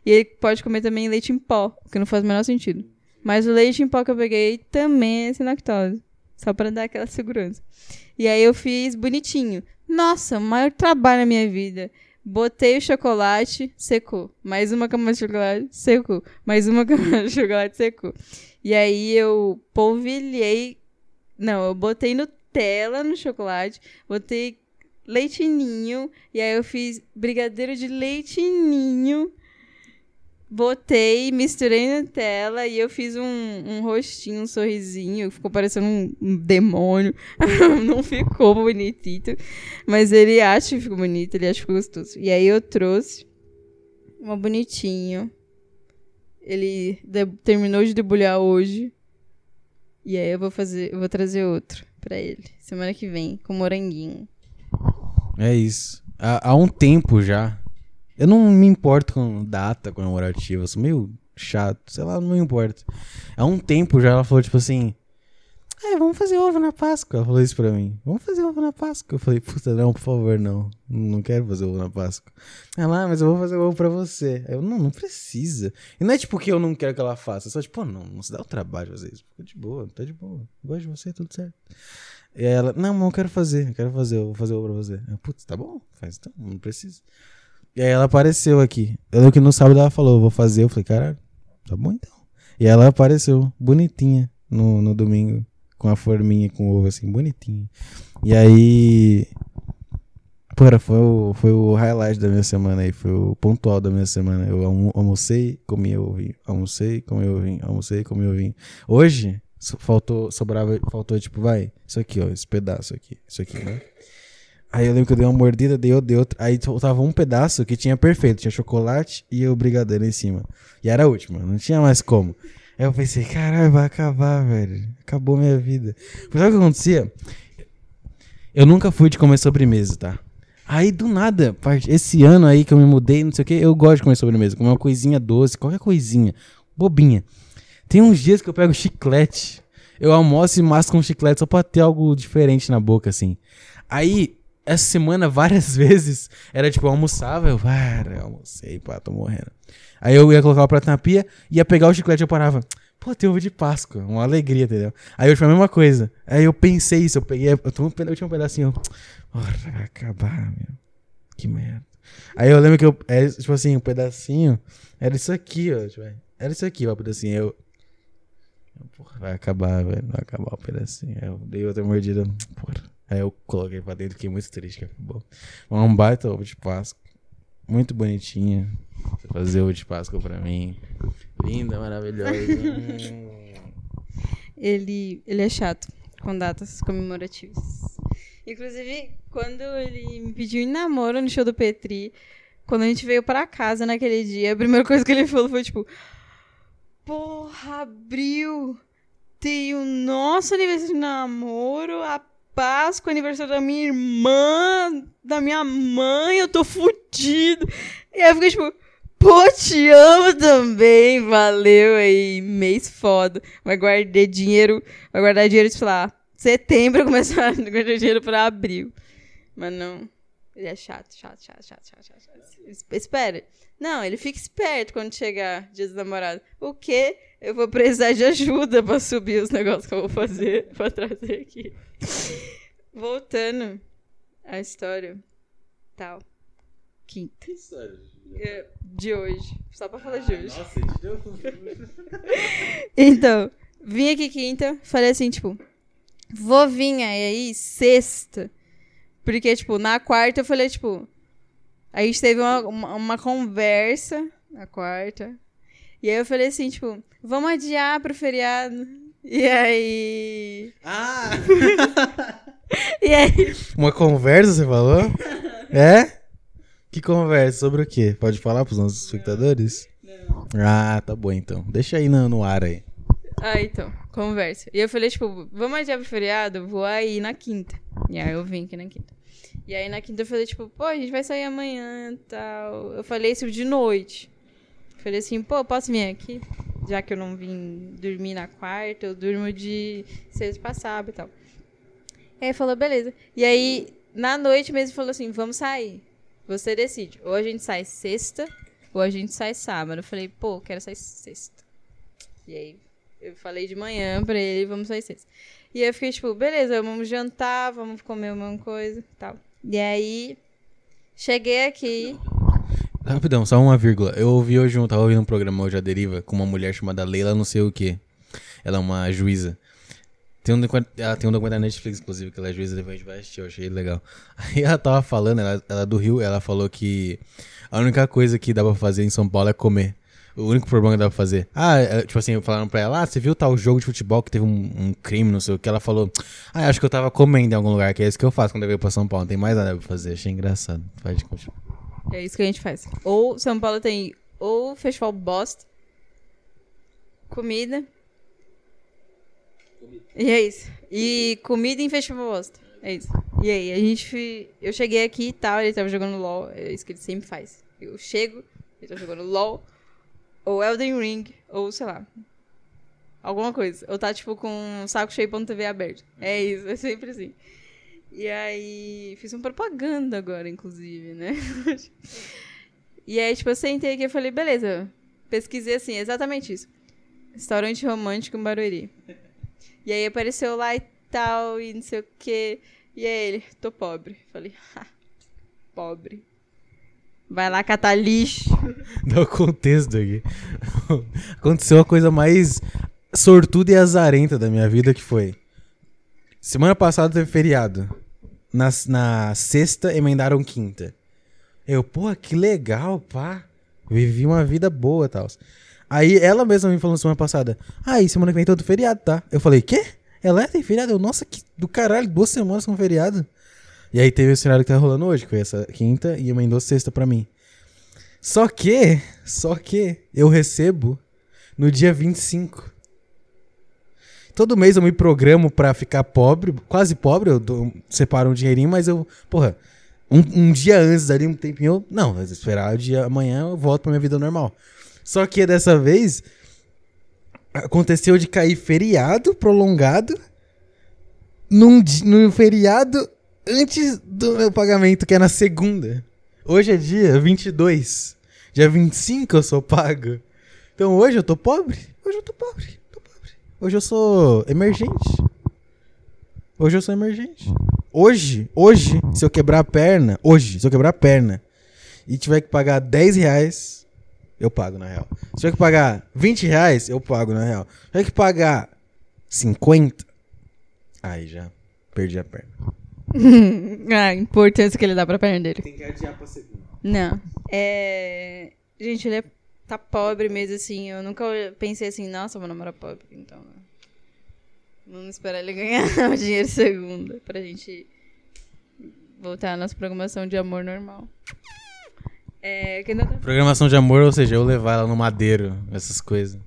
E ele pode comer também leite em pó, o que não faz o menor sentido. Mas o leite em pó que eu peguei também é sem lactose, só para dar aquela segurança. E aí eu fiz bonitinho. Nossa, o maior trabalho na minha vida. Botei o chocolate, secou. Mais uma camada de chocolate, secou. Mais uma camada de chocolate, secou. E aí eu polvilhei. Não, eu botei Nutella no chocolate, botei leitinho. E aí eu fiz brigadeiro de leitinho. Botei, misturei Nutella e eu fiz um, um rostinho, um sorrisinho. Ficou parecendo um, um demônio. Não ficou bonitito. Mas ele acha que ficou bonito, ele acha que ficou gostoso. E aí eu trouxe uma bonitinho. Ele terminou de debulhar hoje. E aí eu vou fazer, eu vou trazer outro pra ele. Semana que vem, com moranguinho. É isso. Há, há um tempo já. Eu não me importo com data comemorativa. Sou meio chato. Sei lá, não me importo. Há um tempo já ela falou, tipo assim. É, vamos fazer ovo na Páscoa. Ela falou isso pra mim. Vamos fazer ovo na Páscoa. Eu falei, puta, não, por favor, não. Não quero fazer ovo na Páscoa. Ela, ah, mas eu vou fazer ovo pra você. Eu, não, não precisa. E não é tipo que eu não quero que ela faça. É só tipo, não, não se dá o trabalho fazer isso. Fica de boa, tá de boa. Gosto de você, tudo certo. E ela, não, mas eu quero fazer, eu quero fazer, eu vou fazer ovo pra você. Eu, putz, tá bom, faz então, não precisa. E aí ela apareceu aqui. Eu lembro que no sábado ela falou, vou fazer. Eu falei, caralho, tá bom então. E ela apareceu, bonitinha, no, no domingo, com a forminha, com ovo assim, bonitinha. E aí. Porra, foi o, foi o highlight da minha semana aí, foi o pontual da minha semana. Eu almo- almocei, comi ovinho, almocei, comi ovinho, almocei, comi ovinho. Hoje, faltou, sobrava, faltou tipo, vai, isso aqui, ó, esse pedaço aqui, isso aqui, né? Aí eu lembro que eu dei uma mordida, dei outra, dei outra. Aí faltava um pedaço que tinha perfeito. Tinha chocolate e o brigadeiro em cima. E era a última, não tinha mais como. Aí eu pensei, caralho, vai acabar, velho. Acabou minha vida. Mas sabe o que acontecia? Eu nunca fui de comer sobremesa, tá? Aí do nada, esse ano aí que eu me mudei, não sei o que, eu gosto de comer sobremesa. Comer uma coisinha doce, qualquer coisinha. Bobinha. Tem uns dias que eu pego chiclete. Eu almoço e masco um chiclete só pra ter algo diferente na boca, assim. Aí, essa semana, várias vezes, era tipo, eu almoçava, eu, ah, eu almocei, pá, tô morrendo. Aí eu ia colocar o prato na pia, ia pegar o chiclete e eu parava. pô, tem ovo de Páscoa, uma alegria, entendeu? Aí hoje foi a mesma coisa. Aí eu pensei isso, eu peguei, eu, tomei eu tinha um pedacinho, porra, vai acabar, meu. Que merda. Aí eu lembro que eu, é, tipo assim, um pedacinho, era isso aqui, ó, tipo, era isso aqui, ó, o pedacinho. Eu, eu, porra, vai acabar, velho, vai acabar o pedacinho. Aí eu dei outra mordida, porra. Aí eu coloquei pra dentro, fiquei muito triste, que. Mas um baita ovo de Páscoa, muito bonitinha. Fazer ovo de Páscoa pra mim. Linda, maravilhosa. Ele, ele é chato com datas comemorativas. Inclusive, quando ele me pediu em namoro no show do Petri, quando a gente veio pra casa naquele dia, a primeira coisa que ele falou foi tipo: Porra, abril! Tem o nosso aniversário de namoro, a Páscoa, aniversário da minha irmã, da minha mãe, eu tô fudido. E aí eu fiquei tipo, pô, te amo também, valeu aí, mês foda. Vai guardar dinheiro, vai guardar dinheiro, sei lá, setembro começar a guardar dinheiro pra abril. Mas não, ele é chato, chato, chato, chato, chato, chato. chato. Es- Espera. Não, ele fica esperto quando chegar dia dos namorados. O quê? Eu vou precisar de ajuda pra subir os negócios que eu vou fazer, pra trazer aqui. Voltando à história. Tal. Quinta. É, De hoje. Só pra falar de hoje. Nossa, te deu Então, vim aqui quinta, falei assim, tipo, vou vir aí sexta. Porque, tipo, na quarta eu falei, tipo, a gente teve uma, uma, uma conversa na quarta. E aí eu falei assim, tipo, vamos adiar pro feriado. E aí. Ah! E aí. Uma conversa, você falou? É? Que conversa? Sobre o quê? Pode falar pros nossos espectadores? Não. Ah, tá bom então. Deixa aí no, no ar aí. Ah, então, conversa. E eu falei, tipo, vamos adiar pro feriado? Vou aí na quinta. E aí eu vim aqui na quinta. E aí na quinta eu falei, tipo, pô, a gente vai sair amanhã e tal. Eu falei isso de noite. Falei assim, pô, posso vir aqui? Já que eu não vim dormir na quarta, eu durmo de sexta pra sábado e tal. E aí falou, beleza. E aí, na noite mesmo, falou assim, vamos sair. Você decide. Ou a gente sai sexta, ou a gente sai sábado. Eu falei, pô, quero sair sexta. E aí, eu falei de manhã pra ele, vamos sair sexta. E eu fiquei tipo, beleza, vamos jantar, vamos comer uma coisa e tal. E aí, cheguei aqui. Rapidão, só uma vírgula. Eu ouvi hoje, um, tava ouvindo um programa hoje, a Deriva, com uma mulher chamada Leila não sei o quê. Ela é uma juíza. Tem um, ela tem um documentário na Netflix, inclusive, que ela é juíza, depois a gente vai assistir, eu achei legal. Aí ela tava falando, ela, ela é do Rio, ela falou que a única coisa que dá pra fazer em São Paulo é comer. O único problema que dá pra fazer. Ah, é, tipo assim, falaram pra ela, ah, você viu tal jogo de futebol que teve um, um crime, não sei o que. Ela falou, ah, acho que eu tava comendo em algum lugar, que é isso que eu faço quando eu venho pra São Paulo. Não tem mais nada pra fazer. Achei engraçado. Pode continuar. É isso que a gente faz. Ou São Paulo tem ou festival bosta, comida. E é isso. E comida em festival bosta. É isso. E aí, a gente. Eu cheguei aqui e tal, ele tava jogando LOL. É isso que ele sempre faz. Eu chego, ele tá jogando LOL, ou Elden Ring, ou sei lá. Alguma coisa. Ou tá, tipo, com um saco cheio ponto TV aberto. É isso, é sempre assim. E aí, fiz uma propaganda agora, inclusive, né? e aí, tipo, eu sentei aqui e falei, beleza. Pesquisei assim, exatamente isso. Restaurante romântico em Barueri. E aí apareceu lá e tal, e não sei o quê. E aí ele, tô pobre. Falei, ha, pobre. Vai lá catar lixo. Dá o contexto aqui. Aconteceu a coisa mais sortuda e azarenta da minha vida que foi. Semana passada teve feriado. Na, na sexta emendaram quinta. Eu, pô, que legal, pá. Vivi uma vida boa e tal. Aí ela mesma me falou semana passada. Ah, e semana que vem outro feriado, tá? Eu falei, quê? Ela é, tem feriado? Eu, nossa, que do caralho, duas semanas com feriado. E aí teve o cenário que tá rolando hoje, que foi essa quinta, e emendou sexta pra mim. Só que, só que eu recebo no dia 25. Todo mês eu me programo pra ficar pobre, quase pobre, eu dou- separo um dinheirinho, mas eu, porra, um, um dia antes, ali um tempinho, eu, não, mas esperar o dia amanhã eu volto pra minha vida normal. Só que dessa vez aconteceu de cair feriado prolongado num, num feriado antes do meu pagamento, que é na segunda. Hoje é dia 22. Dia 25 eu sou pago. Então hoje eu tô pobre. Hoje eu tô pobre. Hoje eu sou emergente. Hoje eu sou emergente. Hoje, hoje, se eu quebrar a perna, hoje, se eu quebrar a perna e tiver que pagar 10 reais, eu pago na real. Se tiver que pagar 20 reais, eu pago na real. Se tiver que pagar 50, aí já perdi a perna. a importância que ele dá pra perna dele. Tem que adiar pra segunda. Não. É. Gente, ele é... tá pobre mesmo, assim. Eu nunca pensei assim, nossa, meu namoro é pobre. Então. Vamos esperar ele ganhar o dinheiro segunda. Pra gente voltar à nossa programação de amor normal. É. Tá... Programação de amor, ou seja, eu levar ela no madeiro, essas coisas.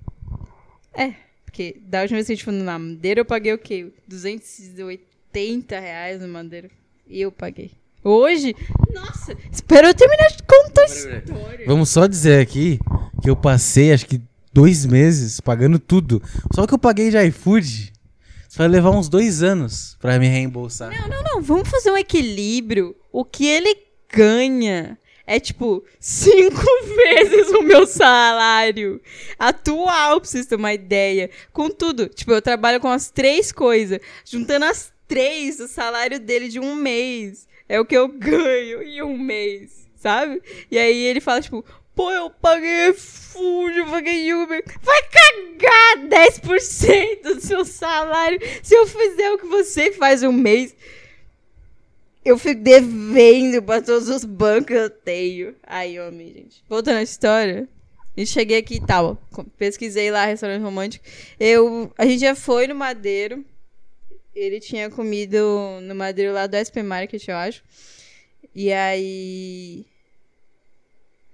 É, porque da última vez que a gente foi no Madeira, eu paguei o quê? 280 reais no Madeira. E eu paguei. Hoje? Nossa, espera eu terminar de contar a história. Vamos só dizer aqui que eu passei, acho que dois meses pagando tudo. Só que eu paguei de iFood. Isso vai levar uns dois anos pra me reembolsar. Não, não, não. Vamos fazer um equilíbrio. O que ele ganha é tipo cinco vezes o meu salário atual, pra vocês terem uma ideia. Com tudo. Tipo, eu trabalho com as três coisas. Juntando as três, o salário dele de um mês. É o que eu ganho em um mês, sabe? E aí ele fala, tipo, pô, eu paguei food, eu paguei Uber. Vai cagar 10% do seu salário se eu fizer o que você faz um mês. Eu fico devendo pra todos os bancos que eu tenho. Aí, homem, gente. Voltando à história. E cheguei aqui e tal. Pesquisei lá restaurante romântico. Eu, a gente já foi no Madeiro. Ele tinha comido no Madeiro lá do SP Market, eu acho. E aí.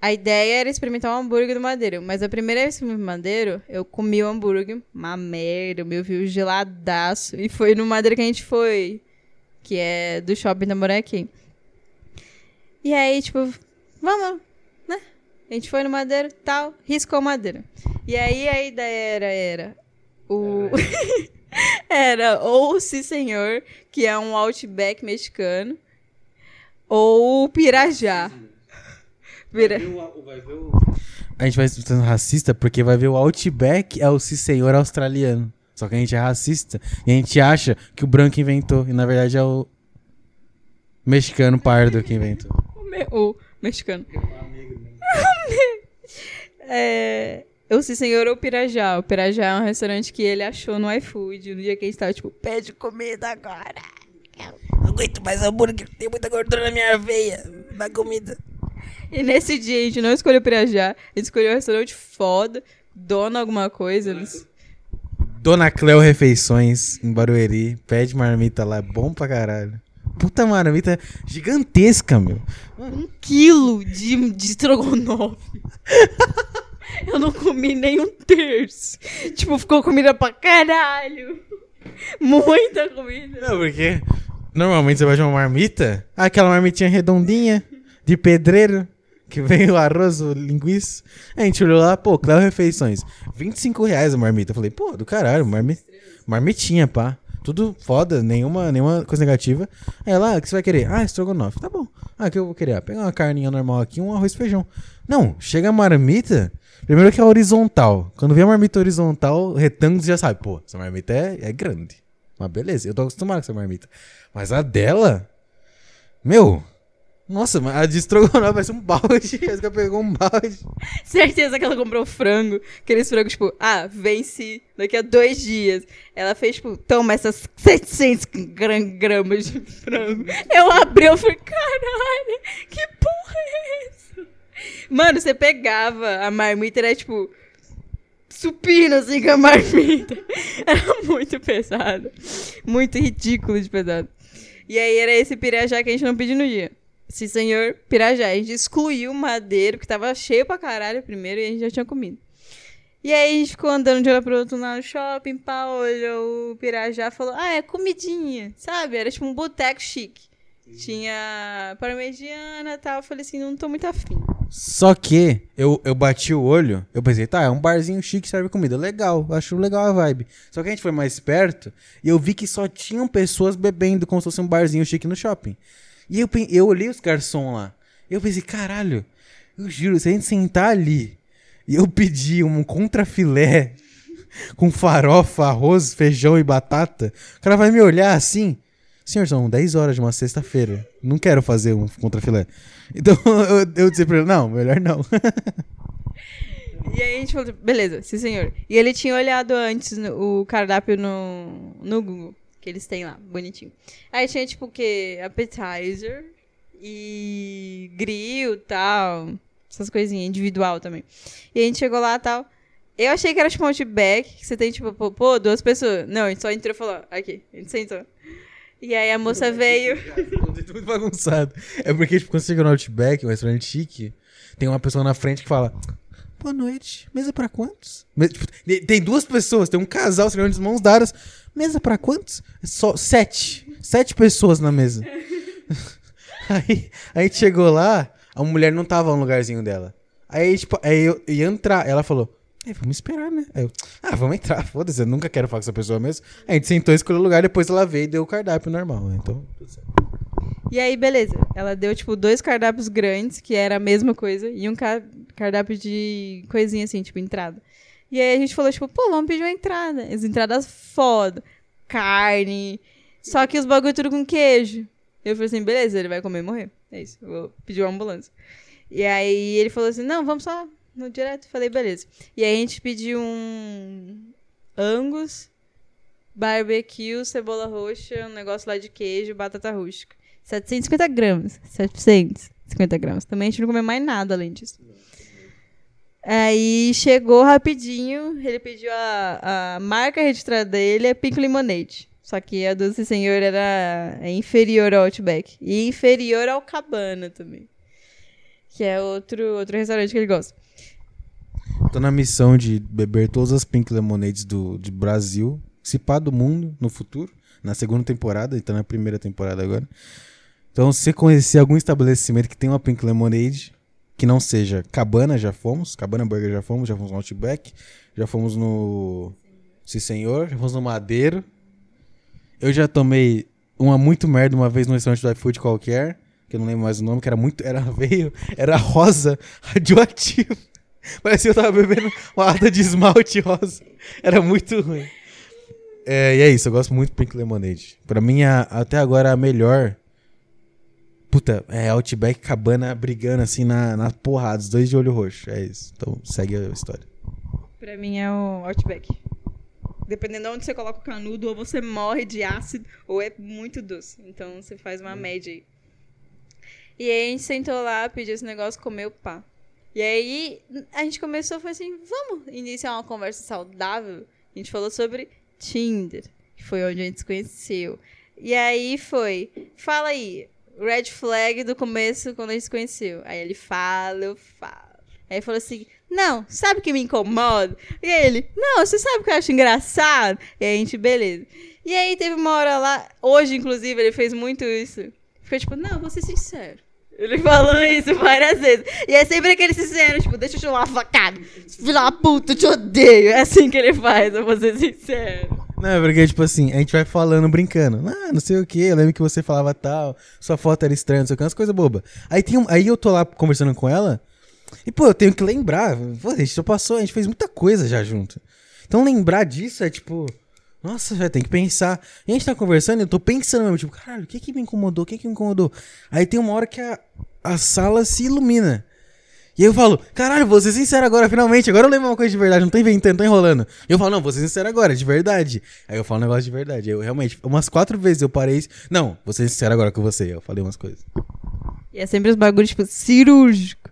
A ideia era experimentar um hambúrguer do Madeiro. Mas a primeira vez que eu fui no Madeiro, eu comi o hambúrguer. Uma merda, meu viu geladaço. E foi no Madeiro que a gente foi. Que é do shopping da Morequim. E aí, tipo, vamos, né? A gente foi no Madeiro, tal, riscou o Madeiro. E aí a ideia era, era o... era ou o Sim Senhor, que é um outback mexicano, ou o Pirajá. Pira... A gente vai sendo racista porque vai ver o Outback é o sim senhor australiano. Só que a gente é racista e a gente acha que o branco inventou. E na verdade é o mexicano pardo que inventou. O, me... o mexicano. é... O Sim Senhor ou o Pirajá. O Pirajá é um restaurante que ele achou no iFood. No dia que a gente tava, tipo, pede comida agora. Não aguento mais hambúrguer, tem muita gordura na minha veia. Dá comida. E nesse dia a gente não escolheu o Pirajá. A gente escolheu um restaurante foda. Dona alguma coisa. Eles... Dona Cleo Refeições, em Barueri. Pede marmita lá, é bom pra caralho. Puta marmita gigantesca, meu. Um quilo de, de estrogonofe. Eu não comi nem um terço. Tipo, ficou comida pra caralho. Muita comida. Não, porque normalmente você vai de uma marmita, aquela marmitinha redondinha, de pedreiro, que vem o arroz, o linguiça. A gente olhou lá, pô, Cléo Refeições, 25 reais a marmita. Eu falei, pô, do caralho, marmi... marmitinha, pá. Tudo foda, nenhuma, nenhuma coisa negativa. Aí ela, ah, o que você vai querer? Ah, estrogonofe. Tá bom. Ah, o que eu vou querer? Ah, pegar uma carninha normal aqui, um arroz e feijão. Não, chega a marmita, primeiro que é horizontal. Quando vem a marmita horizontal, retângulo, você já sabe, pô, essa marmita é, é grande. Mas beleza, eu tô acostumado com essa marmita. Mas a dela, meu, nossa, a de estrogonofe parece um balde. Essa que pegou um balde. Certeza que ela comprou frango. Aqueles frangos, tipo, ah, vence daqui a dois dias. Ela fez, tipo, toma essas 700 gram gramas de frango. Eu abri, eu falei, caralho, que porra é essa? Mano, você pegava a marmita, era tipo supino assim com a marmita. Era muito pesado. Muito ridículo de pesado. E aí era esse pirajá que a gente não pediu no dia. Sim, senhor Pirajá. A gente excluiu o madeiro, que tava cheio pra caralho primeiro, e a gente já tinha comido. E aí a gente ficou andando de lado pro outro lá no shopping, pá, olhou o Pirajá falou, ah, é comidinha, sabe? Era tipo um boteco chique. Tinha parmegiana e tal. Eu falei assim, não tô muito afim. Só que eu, eu bati o olho, eu pensei, tá, é um barzinho chique que serve comida. Legal, acho legal a vibe. Só que a gente foi mais perto e eu vi que só tinham pessoas bebendo como se fosse um barzinho chique no shopping. E eu, eu olhei os garçons lá. Eu pensei, caralho, eu juro, se a gente sentar ali e eu pedir um contrafilé com farofa, arroz, feijão e batata, o cara vai me olhar assim. Senhor, são 10 horas de uma sexta-feira. Não quero fazer um contrafilé. Então eu, eu disse pra ele, não, melhor não. E aí a gente falou, beleza, sim senhor. E ele tinha olhado antes no- o cardápio no, no Google, que eles têm lá, bonitinho. Aí tinha tipo o quê? Appetizer e grill tal. Essas coisinhas, individual também. E a gente chegou lá e tal. Eu achei que era tipo um outback, que você tem tipo, pô, duas pessoas. Não, a gente só entrou e falou, aqui, a gente sentou. E aí a moça veio. muito bagunçado. É porque, tipo, quando você chega no Outback, um restaurante chique, tem uma pessoa na frente que fala: Boa noite, mesa pra quantos? Tipo, tem- duas pessoas, tem um casal sentando de mãos dadas. Mesa pra quantos? Só sete. Sete pessoas na mesa. aí, aí a gente chegou lá, a mulher não tava no lugarzinho dela. Aí, tipo, aí eu ia entrar, ela falou. "É, vamos esperar, né? Aí eu, ah, vamos entrar, foda-se, eu nunca quero falar com essa pessoa mesmo. Aí a gente sentou, escolheu o lugar, depois ela veio e deu o cardápio normal, né? Então, tudo certo. E aí, beleza. Ela deu, tipo, dois cardápios grandes, que era a mesma coisa, e um ca- cardápio de coisinha assim, tipo, entrada. E aí a gente falou, tipo, pô, vamos pedir uma entrada. As entradas foda. Carne. Só que os bagulho tudo com queijo. Eu falei assim, beleza, ele vai comer e morrer. É isso. Eu vou pedir uma ambulância. E aí ele falou assim, não, vamos só no direto. Falei, beleza. E aí a gente pediu um Angus, barbecue, cebola roxa, um negócio lá de queijo, batata rústica. 750 gramas. 750 gramas. Também a gente não comeu mais nada além disso. Aí chegou rapidinho, ele pediu a, a marca registrada dele, é Pink Lemonade. Só que a Doce Senhor era é inferior ao Outback. E inferior ao Cabana também. Que é outro, outro restaurante que ele gosta. Tô na missão de beber todas as Pink Lemonades do, Brasil, se pá do mundo no futuro, na segunda temporada, e tá na primeira temporada agora. Então, se conhecer algum estabelecimento que tem uma Pink Lemonade, que não seja Cabana, já fomos, Cabana Burger já fomos, já fomos no Outback, já fomos no Sim Senhor, já fomos no Madeiro. Eu já tomei uma muito merda uma vez no restaurante do iFood qualquer, que eu não lembro mais o nome, que era muito, era veio, era rosa, radioativo. Parecia que eu tava bebendo uma lata de esmalte rosa. Era muito ruim. É, e é isso, eu gosto muito do Pink Lemonade. Pra mim, a- até agora, a melhor. Puta, é Outback Cabana brigando assim na, na porrada, os dois de olho roxo. É isso. Então segue a história. Pra mim é o Outback. Dependendo de onde você coloca o canudo, ou você morre de ácido, ou é muito doce. Então você faz uma média aí. E aí a gente sentou lá, pediu esse negócio, comeu pá. E aí a gente começou, foi assim, vamos iniciar uma conversa saudável. A gente falou sobre Tinder, que foi onde a gente se conheceu. E aí foi, fala aí, red flag do começo, quando a gente se conheceu. Aí ele fala, eu falo. Aí falou assim, não, sabe o que me incomoda? E aí ele, não, você sabe o que eu acho engraçado? E aí a gente, beleza. E aí teve uma hora lá, hoje inclusive, ele fez muito isso. Ficou tipo, não, vou ser sincero. Ele falou isso várias vezes. E é sempre aquele sincero, tipo, deixa eu te uma facada. Filha da puta, eu te odeio. É assim que ele faz, eu vou ser sincero. Não, é porque, tipo assim, a gente vai falando, brincando. Ah, não sei o que, eu lembro que você falava tal, sua foto era estranha, não sei o que, umas coisas bobas. Aí, tem um, aí eu tô lá conversando com ela, e pô, eu tenho que lembrar. Pô, a gente já passou, a gente fez muita coisa já junto. Então lembrar disso é tipo. Nossa, já tem que pensar. E a gente tá conversando eu tô pensando mesmo, tipo, caralho, o que que me incomodou? O que que me incomodou? Aí tem uma hora que a, a sala se ilumina. E aí eu falo, caralho, vou ser sincero agora, finalmente. Agora eu lembro uma coisa de verdade, não tô inventando, tô enrolando. E eu falo, não, vou ser sincero agora, de verdade. Aí eu falo um negócio de verdade. Eu realmente, umas quatro vezes eu parei. Não, vou ser sincero agora com você. Eu falei umas coisas. E é sempre os bagulhos, tipo, cirúrgico.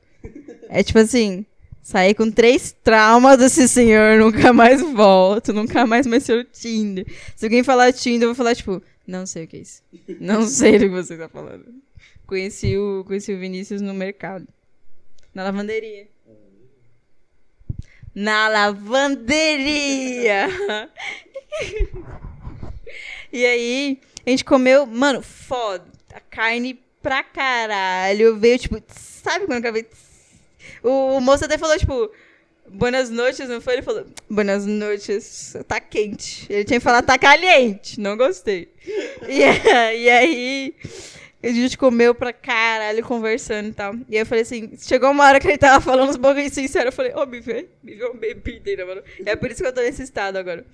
É tipo assim, sair com três traumas desse senhor, nunca mais volto, nunca mais mexer o Tinder. Se alguém falar Tinder, eu vou falar, tipo, não sei o que é isso. Não sei do que você tá falando. Conheci o, conheci o Vinícius no mercado. Na lavanderia. Na lavanderia! e aí, a gente comeu, mano, foda. A carne pra caralho. Veio, tipo, sabe quando acabei. O, o moço até falou, tipo, buenas noites, não foi? Ele falou, buenas noites, tá quente. Ele tinha que falar, tá caliente. Não gostei. E, e aí, A gente comeu pra caralho conversando e tal. E eu falei assim, chegou uma hora que ele tava falando uns bagulho sincero, eu falei, ô, me vê, me vê uma bebida ainda, mano. É por isso que eu tô nesse estado agora.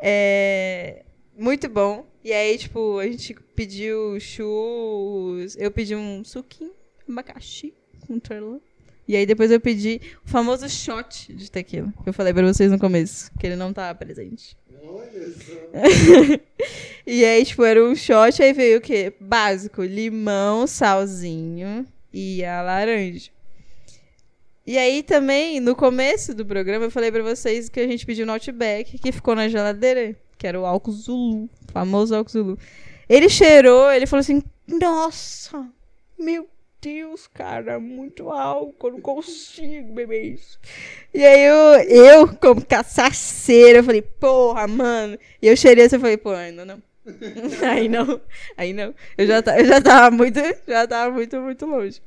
É... Muito bom. E aí, tipo, a gente pediu churros, eu pedi um suquinho, abacaxi com terlã. E aí depois eu pedi o famoso shot de tequila, que eu falei pra vocês no começo, que ele não tava presente. Olha só. E aí, tipo, era um shot, aí veio o quê? Básico, limão, salzinho e a laranja. E aí também, no começo do programa, eu falei pra vocês que a gente pediu no Outback, que ficou na geladeira, que era o álcool Zulu, o famoso álcool Zulu. Ele cheirou, ele falou assim, nossa, meu Deus, cara, muito álcool, eu não consigo beber isso. E aí eu, eu como caçaceira, eu falei, porra, mano. E eu cheirei assim, eu falei, pô, ainda não. aí não, aí não. Eu já, eu já tava muito, já tava muito, muito longe.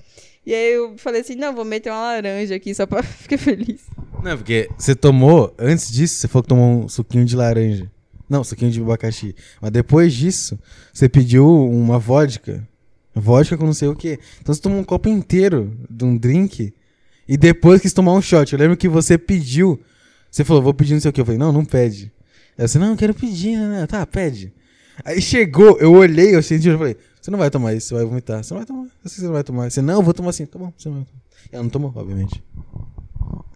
E aí eu falei assim, não, vou meter uma laranja aqui só pra ficar feliz. Não, porque você tomou, antes disso, você falou que tomou um suquinho de laranja. Não, suquinho de abacaxi. Mas depois disso, você pediu uma vodka. Vodka com não sei o quê. Então você tomou um copo inteiro de um drink. E depois quis tomar um shot. Eu lembro que você pediu. Você falou, vou pedir não sei o quê. Eu falei, não, não pede. Aí você, não, eu quero pedir, né? Tá, pede. Aí chegou, eu olhei, eu senti, eu falei, você não vai tomar isso, você vai vomitar. Você não vai tomar. Eu sei que você não vai tomar. Você, não, eu vou tomar assim. Tá bom, você não vai tomar. Ela não tomou, obviamente.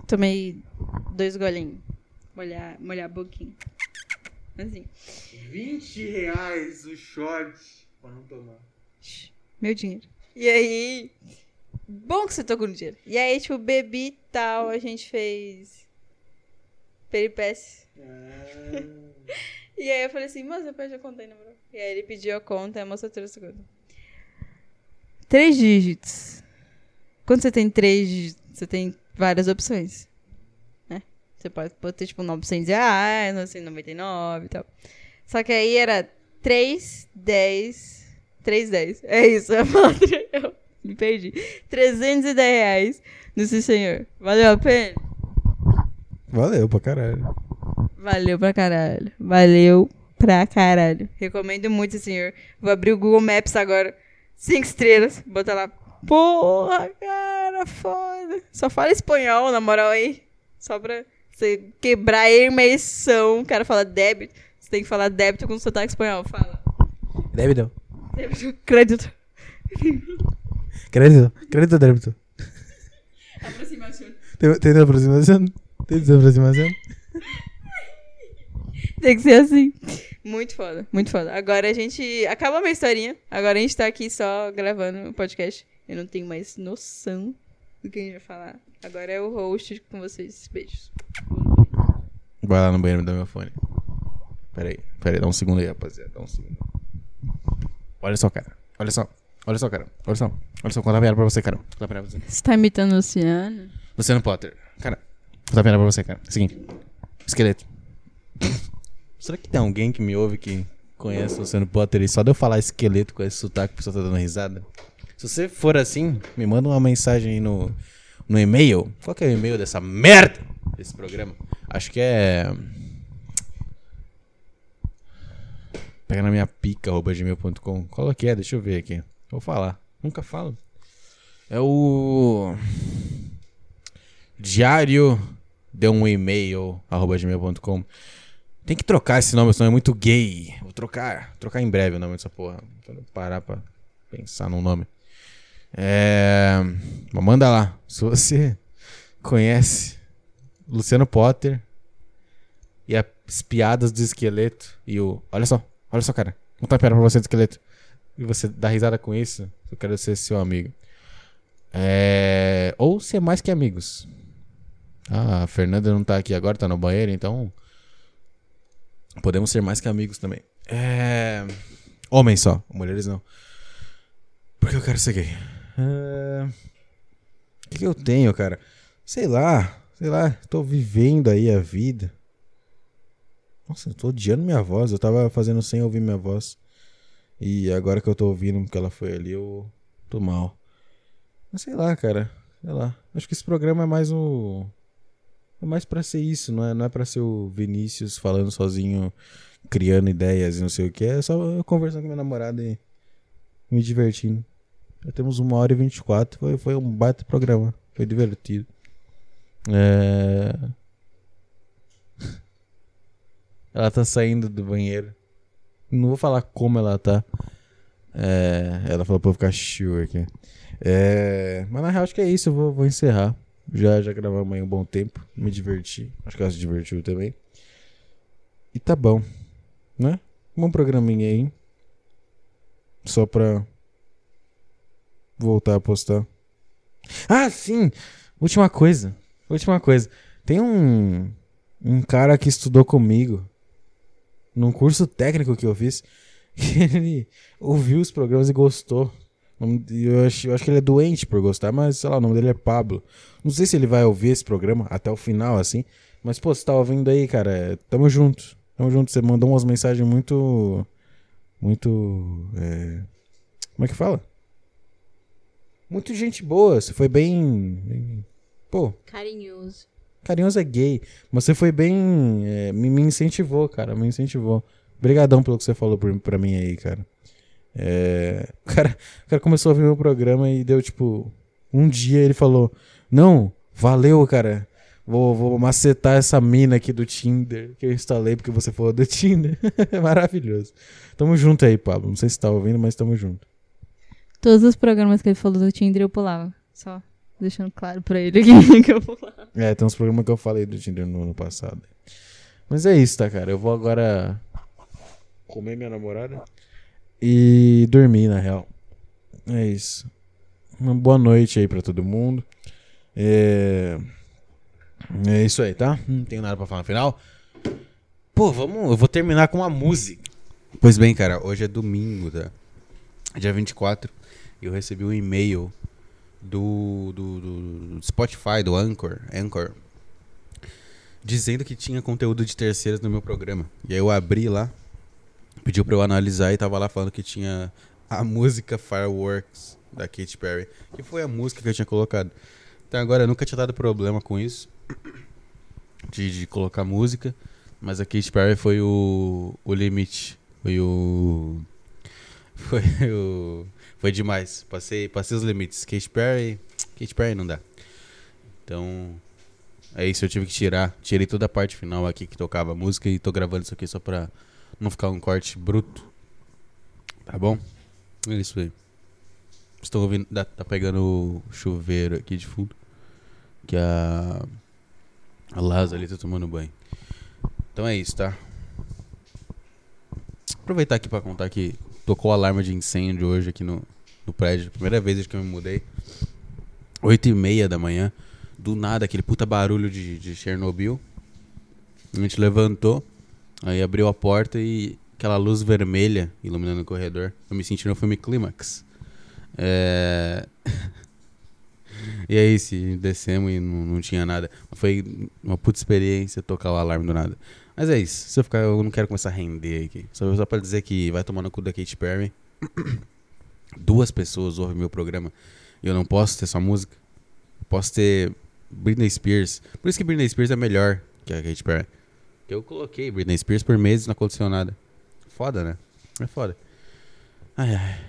Tomei dois golinhos. Molhar, molhar a boquinha. Assim. 20 reais o shot pra não tomar. Meu dinheiro. E aí. Bom que você tocou no dinheiro. E aí, tipo, bebi e tal, a gente fez. Peripécias. E aí eu falei assim, moça, eu perdi a conta aí, na moral. E aí ele pediu a conta e a moça trouxe a conta. Três dígitos. Quando você tem três dígitos, você tem várias opções. Né? Você pode botar, tipo, 900 reais, 999 e tal. Só que aí era 3, 10, 3, 10. É isso, a palavra. Eu me perdi. 310 reais no Sim Senhor. Valeu a pena? Valeu pra caralho. Valeu pra caralho. Valeu pra caralho. Recomendo muito, senhor. Vou abrir o Google Maps agora. Cinco estrelas. Bota lá. Porra, cara, foda. Só fala espanhol, na moral aí. Só pra você quebrar a imersão. O cara fala débito. Você tem que falar débito com sotaque espanhol. Fala. Débito. Débito, crédito. Crédito. Crédito débito. Aproximação. Tem, tem aproximação? Tem aproximação? Tem que ser assim. Muito foda, muito foda. Agora a gente. Acaba a minha historinha. Agora a gente tá aqui só gravando o podcast. Eu não tenho mais noção do que a gente vai falar. Agora é o host com vocês. Beijos. Vai lá no banheiro me dá meu fone. Pera aí, pera aí, dá um segundo aí, rapaziada. Dá um segundo. Olha só, cara. Olha só. Olha só, cara. Olha só. Olha só, vou contar uma piada pra você, cara. Contar pra você. Você tá imitando o Luciano? Luciano Potter. Cara, vou contar uma piada pra você, cara. Seguinte. Esqueleto. Será que tem alguém que me ouve que conhece o Luciano Potter e só de eu falar esqueleto com esse sotaque, a pessoa tá dando risada? Se você for assim, me manda uma mensagem aí no, no e-mail. Qual que é o e-mail dessa merda desse programa? Acho que é. Pega na minha pica, arroba gmail.com. Qual que é? Deixa eu ver aqui. Vou falar. Nunca falo. É o. Diário de um e-mail, arroba gmail.com. Tem que trocar esse nome, senão é muito gay. Vou trocar. Trocar em breve o nome dessa porra. Quando eu parar pra pensar num nome. É. mas Manda lá. Se você conhece Luciano Potter e as piadas do esqueleto e o. Olha só, olha só, cara. Vou contar uma piada pra você do esqueleto. E você dá risada com isso, eu quero ser seu amigo. É. Ou ser mais que amigos. Ah, a Fernanda não tá aqui agora, tá no banheiro, então. Podemos ser mais que amigos também. É. Homens só, mulheres não. Porque eu quero ser gay. É... O que, que eu tenho, cara? Sei lá, sei lá, tô vivendo aí a vida. Nossa, eu tô odiando minha voz. Eu tava fazendo sem ouvir minha voz. E agora que eu tô ouvindo porque ela foi ali, eu tô mal. Mas sei lá, cara. Sei lá. Acho que esse programa é mais o. É mais pra ser isso, não é, não é pra ser o Vinícius falando sozinho, criando ideias e não sei o que. É só eu conversando com minha namorada e me divertindo. Já temos uma hora e vinte e quatro. Foi um baita programa. Foi divertido. É... Ela tá saindo do banheiro. Não vou falar como ela tá. É... Ela falou pra eu ficar chill aqui. É... Mas na real acho que é isso. Eu vou, vou encerrar. Já, já gravamos aí um bom tempo. Me diverti. Acho que ela se divertiu também. E tá bom. Né? Um programinha aí. Só pra voltar a postar. Ah, sim! Última coisa. Última coisa. Tem um, um cara que estudou comigo num curso técnico que eu fiz. Que ele ouviu os programas e gostou. Eu acho, eu acho que ele é doente por gostar, mas sei lá, o nome dele é Pablo. Não sei se ele vai ouvir esse programa até o final, assim. Mas, pô, você tá ouvindo aí, cara, tamo junto. Tamo junto. Você mandou umas mensagens muito. Muito. É... Como é que fala? Muito gente boa. Você foi bem. bem... Pô. Carinhoso. Carinhoso é gay. Você foi bem. É, me, me, incentivou, cara. Me incentivou. Obrigadão pelo que você falou pra, mim aí, cara. É, o cara. O cara começou a ouvir meu programa e deu, tipo. Um dia ele falou: Não, valeu, cara. Vou, vou macetar essa mina aqui do Tinder que eu instalei porque você falou do Tinder. Maravilhoso. Tamo junto aí, Pablo. Não sei se tá ouvindo, mas tamo junto. Todos os programas que ele falou do Tinder eu pulava. Só deixando claro pra ele aqui que eu pulava. É, tem uns programas que eu falei do Tinder no ano passado. Mas é isso, tá, cara? Eu vou agora comer minha namorada e dormir, na real. É isso. Uma boa noite aí pra todo mundo. É. É isso aí, tá? Não tenho nada pra falar no final. Pô, vamos. Eu vou terminar com uma música. Pois bem, cara, hoje é domingo, tá? Dia 24 eu recebi um e-mail do, do, do, Spotify, do Anchor, Anchor, dizendo que tinha conteúdo de terceiros no meu programa. E aí eu abri lá, pediu pra eu analisar e tava lá falando que tinha a música Fireworks da Katy Perry, que foi a música que eu tinha colocado. Então agora eu nunca tinha dado problema com isso, de, de colocar música, mas a Katy Perry foi o, o limite, foi o... Foi o foi demais. Passei, passei os limites. Katy Perry. Katy Perry não dá. Então. É isso, eu tive que tirar. Tirei toda a parte final aqui que tocava a música e tô gravando isso aqui só pra não ficar um corte bruto. Tá bom? É isso aí. Estou ouvindo. Tá pegando o chuveiro aqui de fundo. Que a. A Lázaro ali tá tomando banho. Então é isso, tá? Aproveitar aqui pra contar que tocou alarme de incêndio hoje aqui no, no prédio. Primeira vez que eu me mudei. Oito e meia da manhã. Do nada, aquele puta barulho de, de Chernobyl. A gente levantou. Aí abriu a porta e aquela luz vermelha iluminando o corredor. Eu me senti no filme Clímax. É... e aí, se descemos e não, não tinha nada. Foi uma puta experiência tocar o alarme do nada. Mas é isso. Se eu ficar, eu não quero começar a render aqui. Só, só pra dizer que vai tomar no cu da Katy Perry. Duas pessoas ouvem meu programa e eu não posso ter sua música. Posso ter Britney Spears. Por isso que Britney Spears é melhor que a Katy Perry. Eu coloquei Britney Spears por meses na condicionada. Foda, né? É foda. Ai, ai.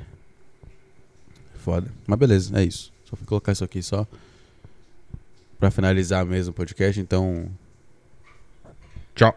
Foda. Mas beleza, é isso. Só fui colocar isso aqui só pra finalizar mesmo o podcast. Então, Tchau.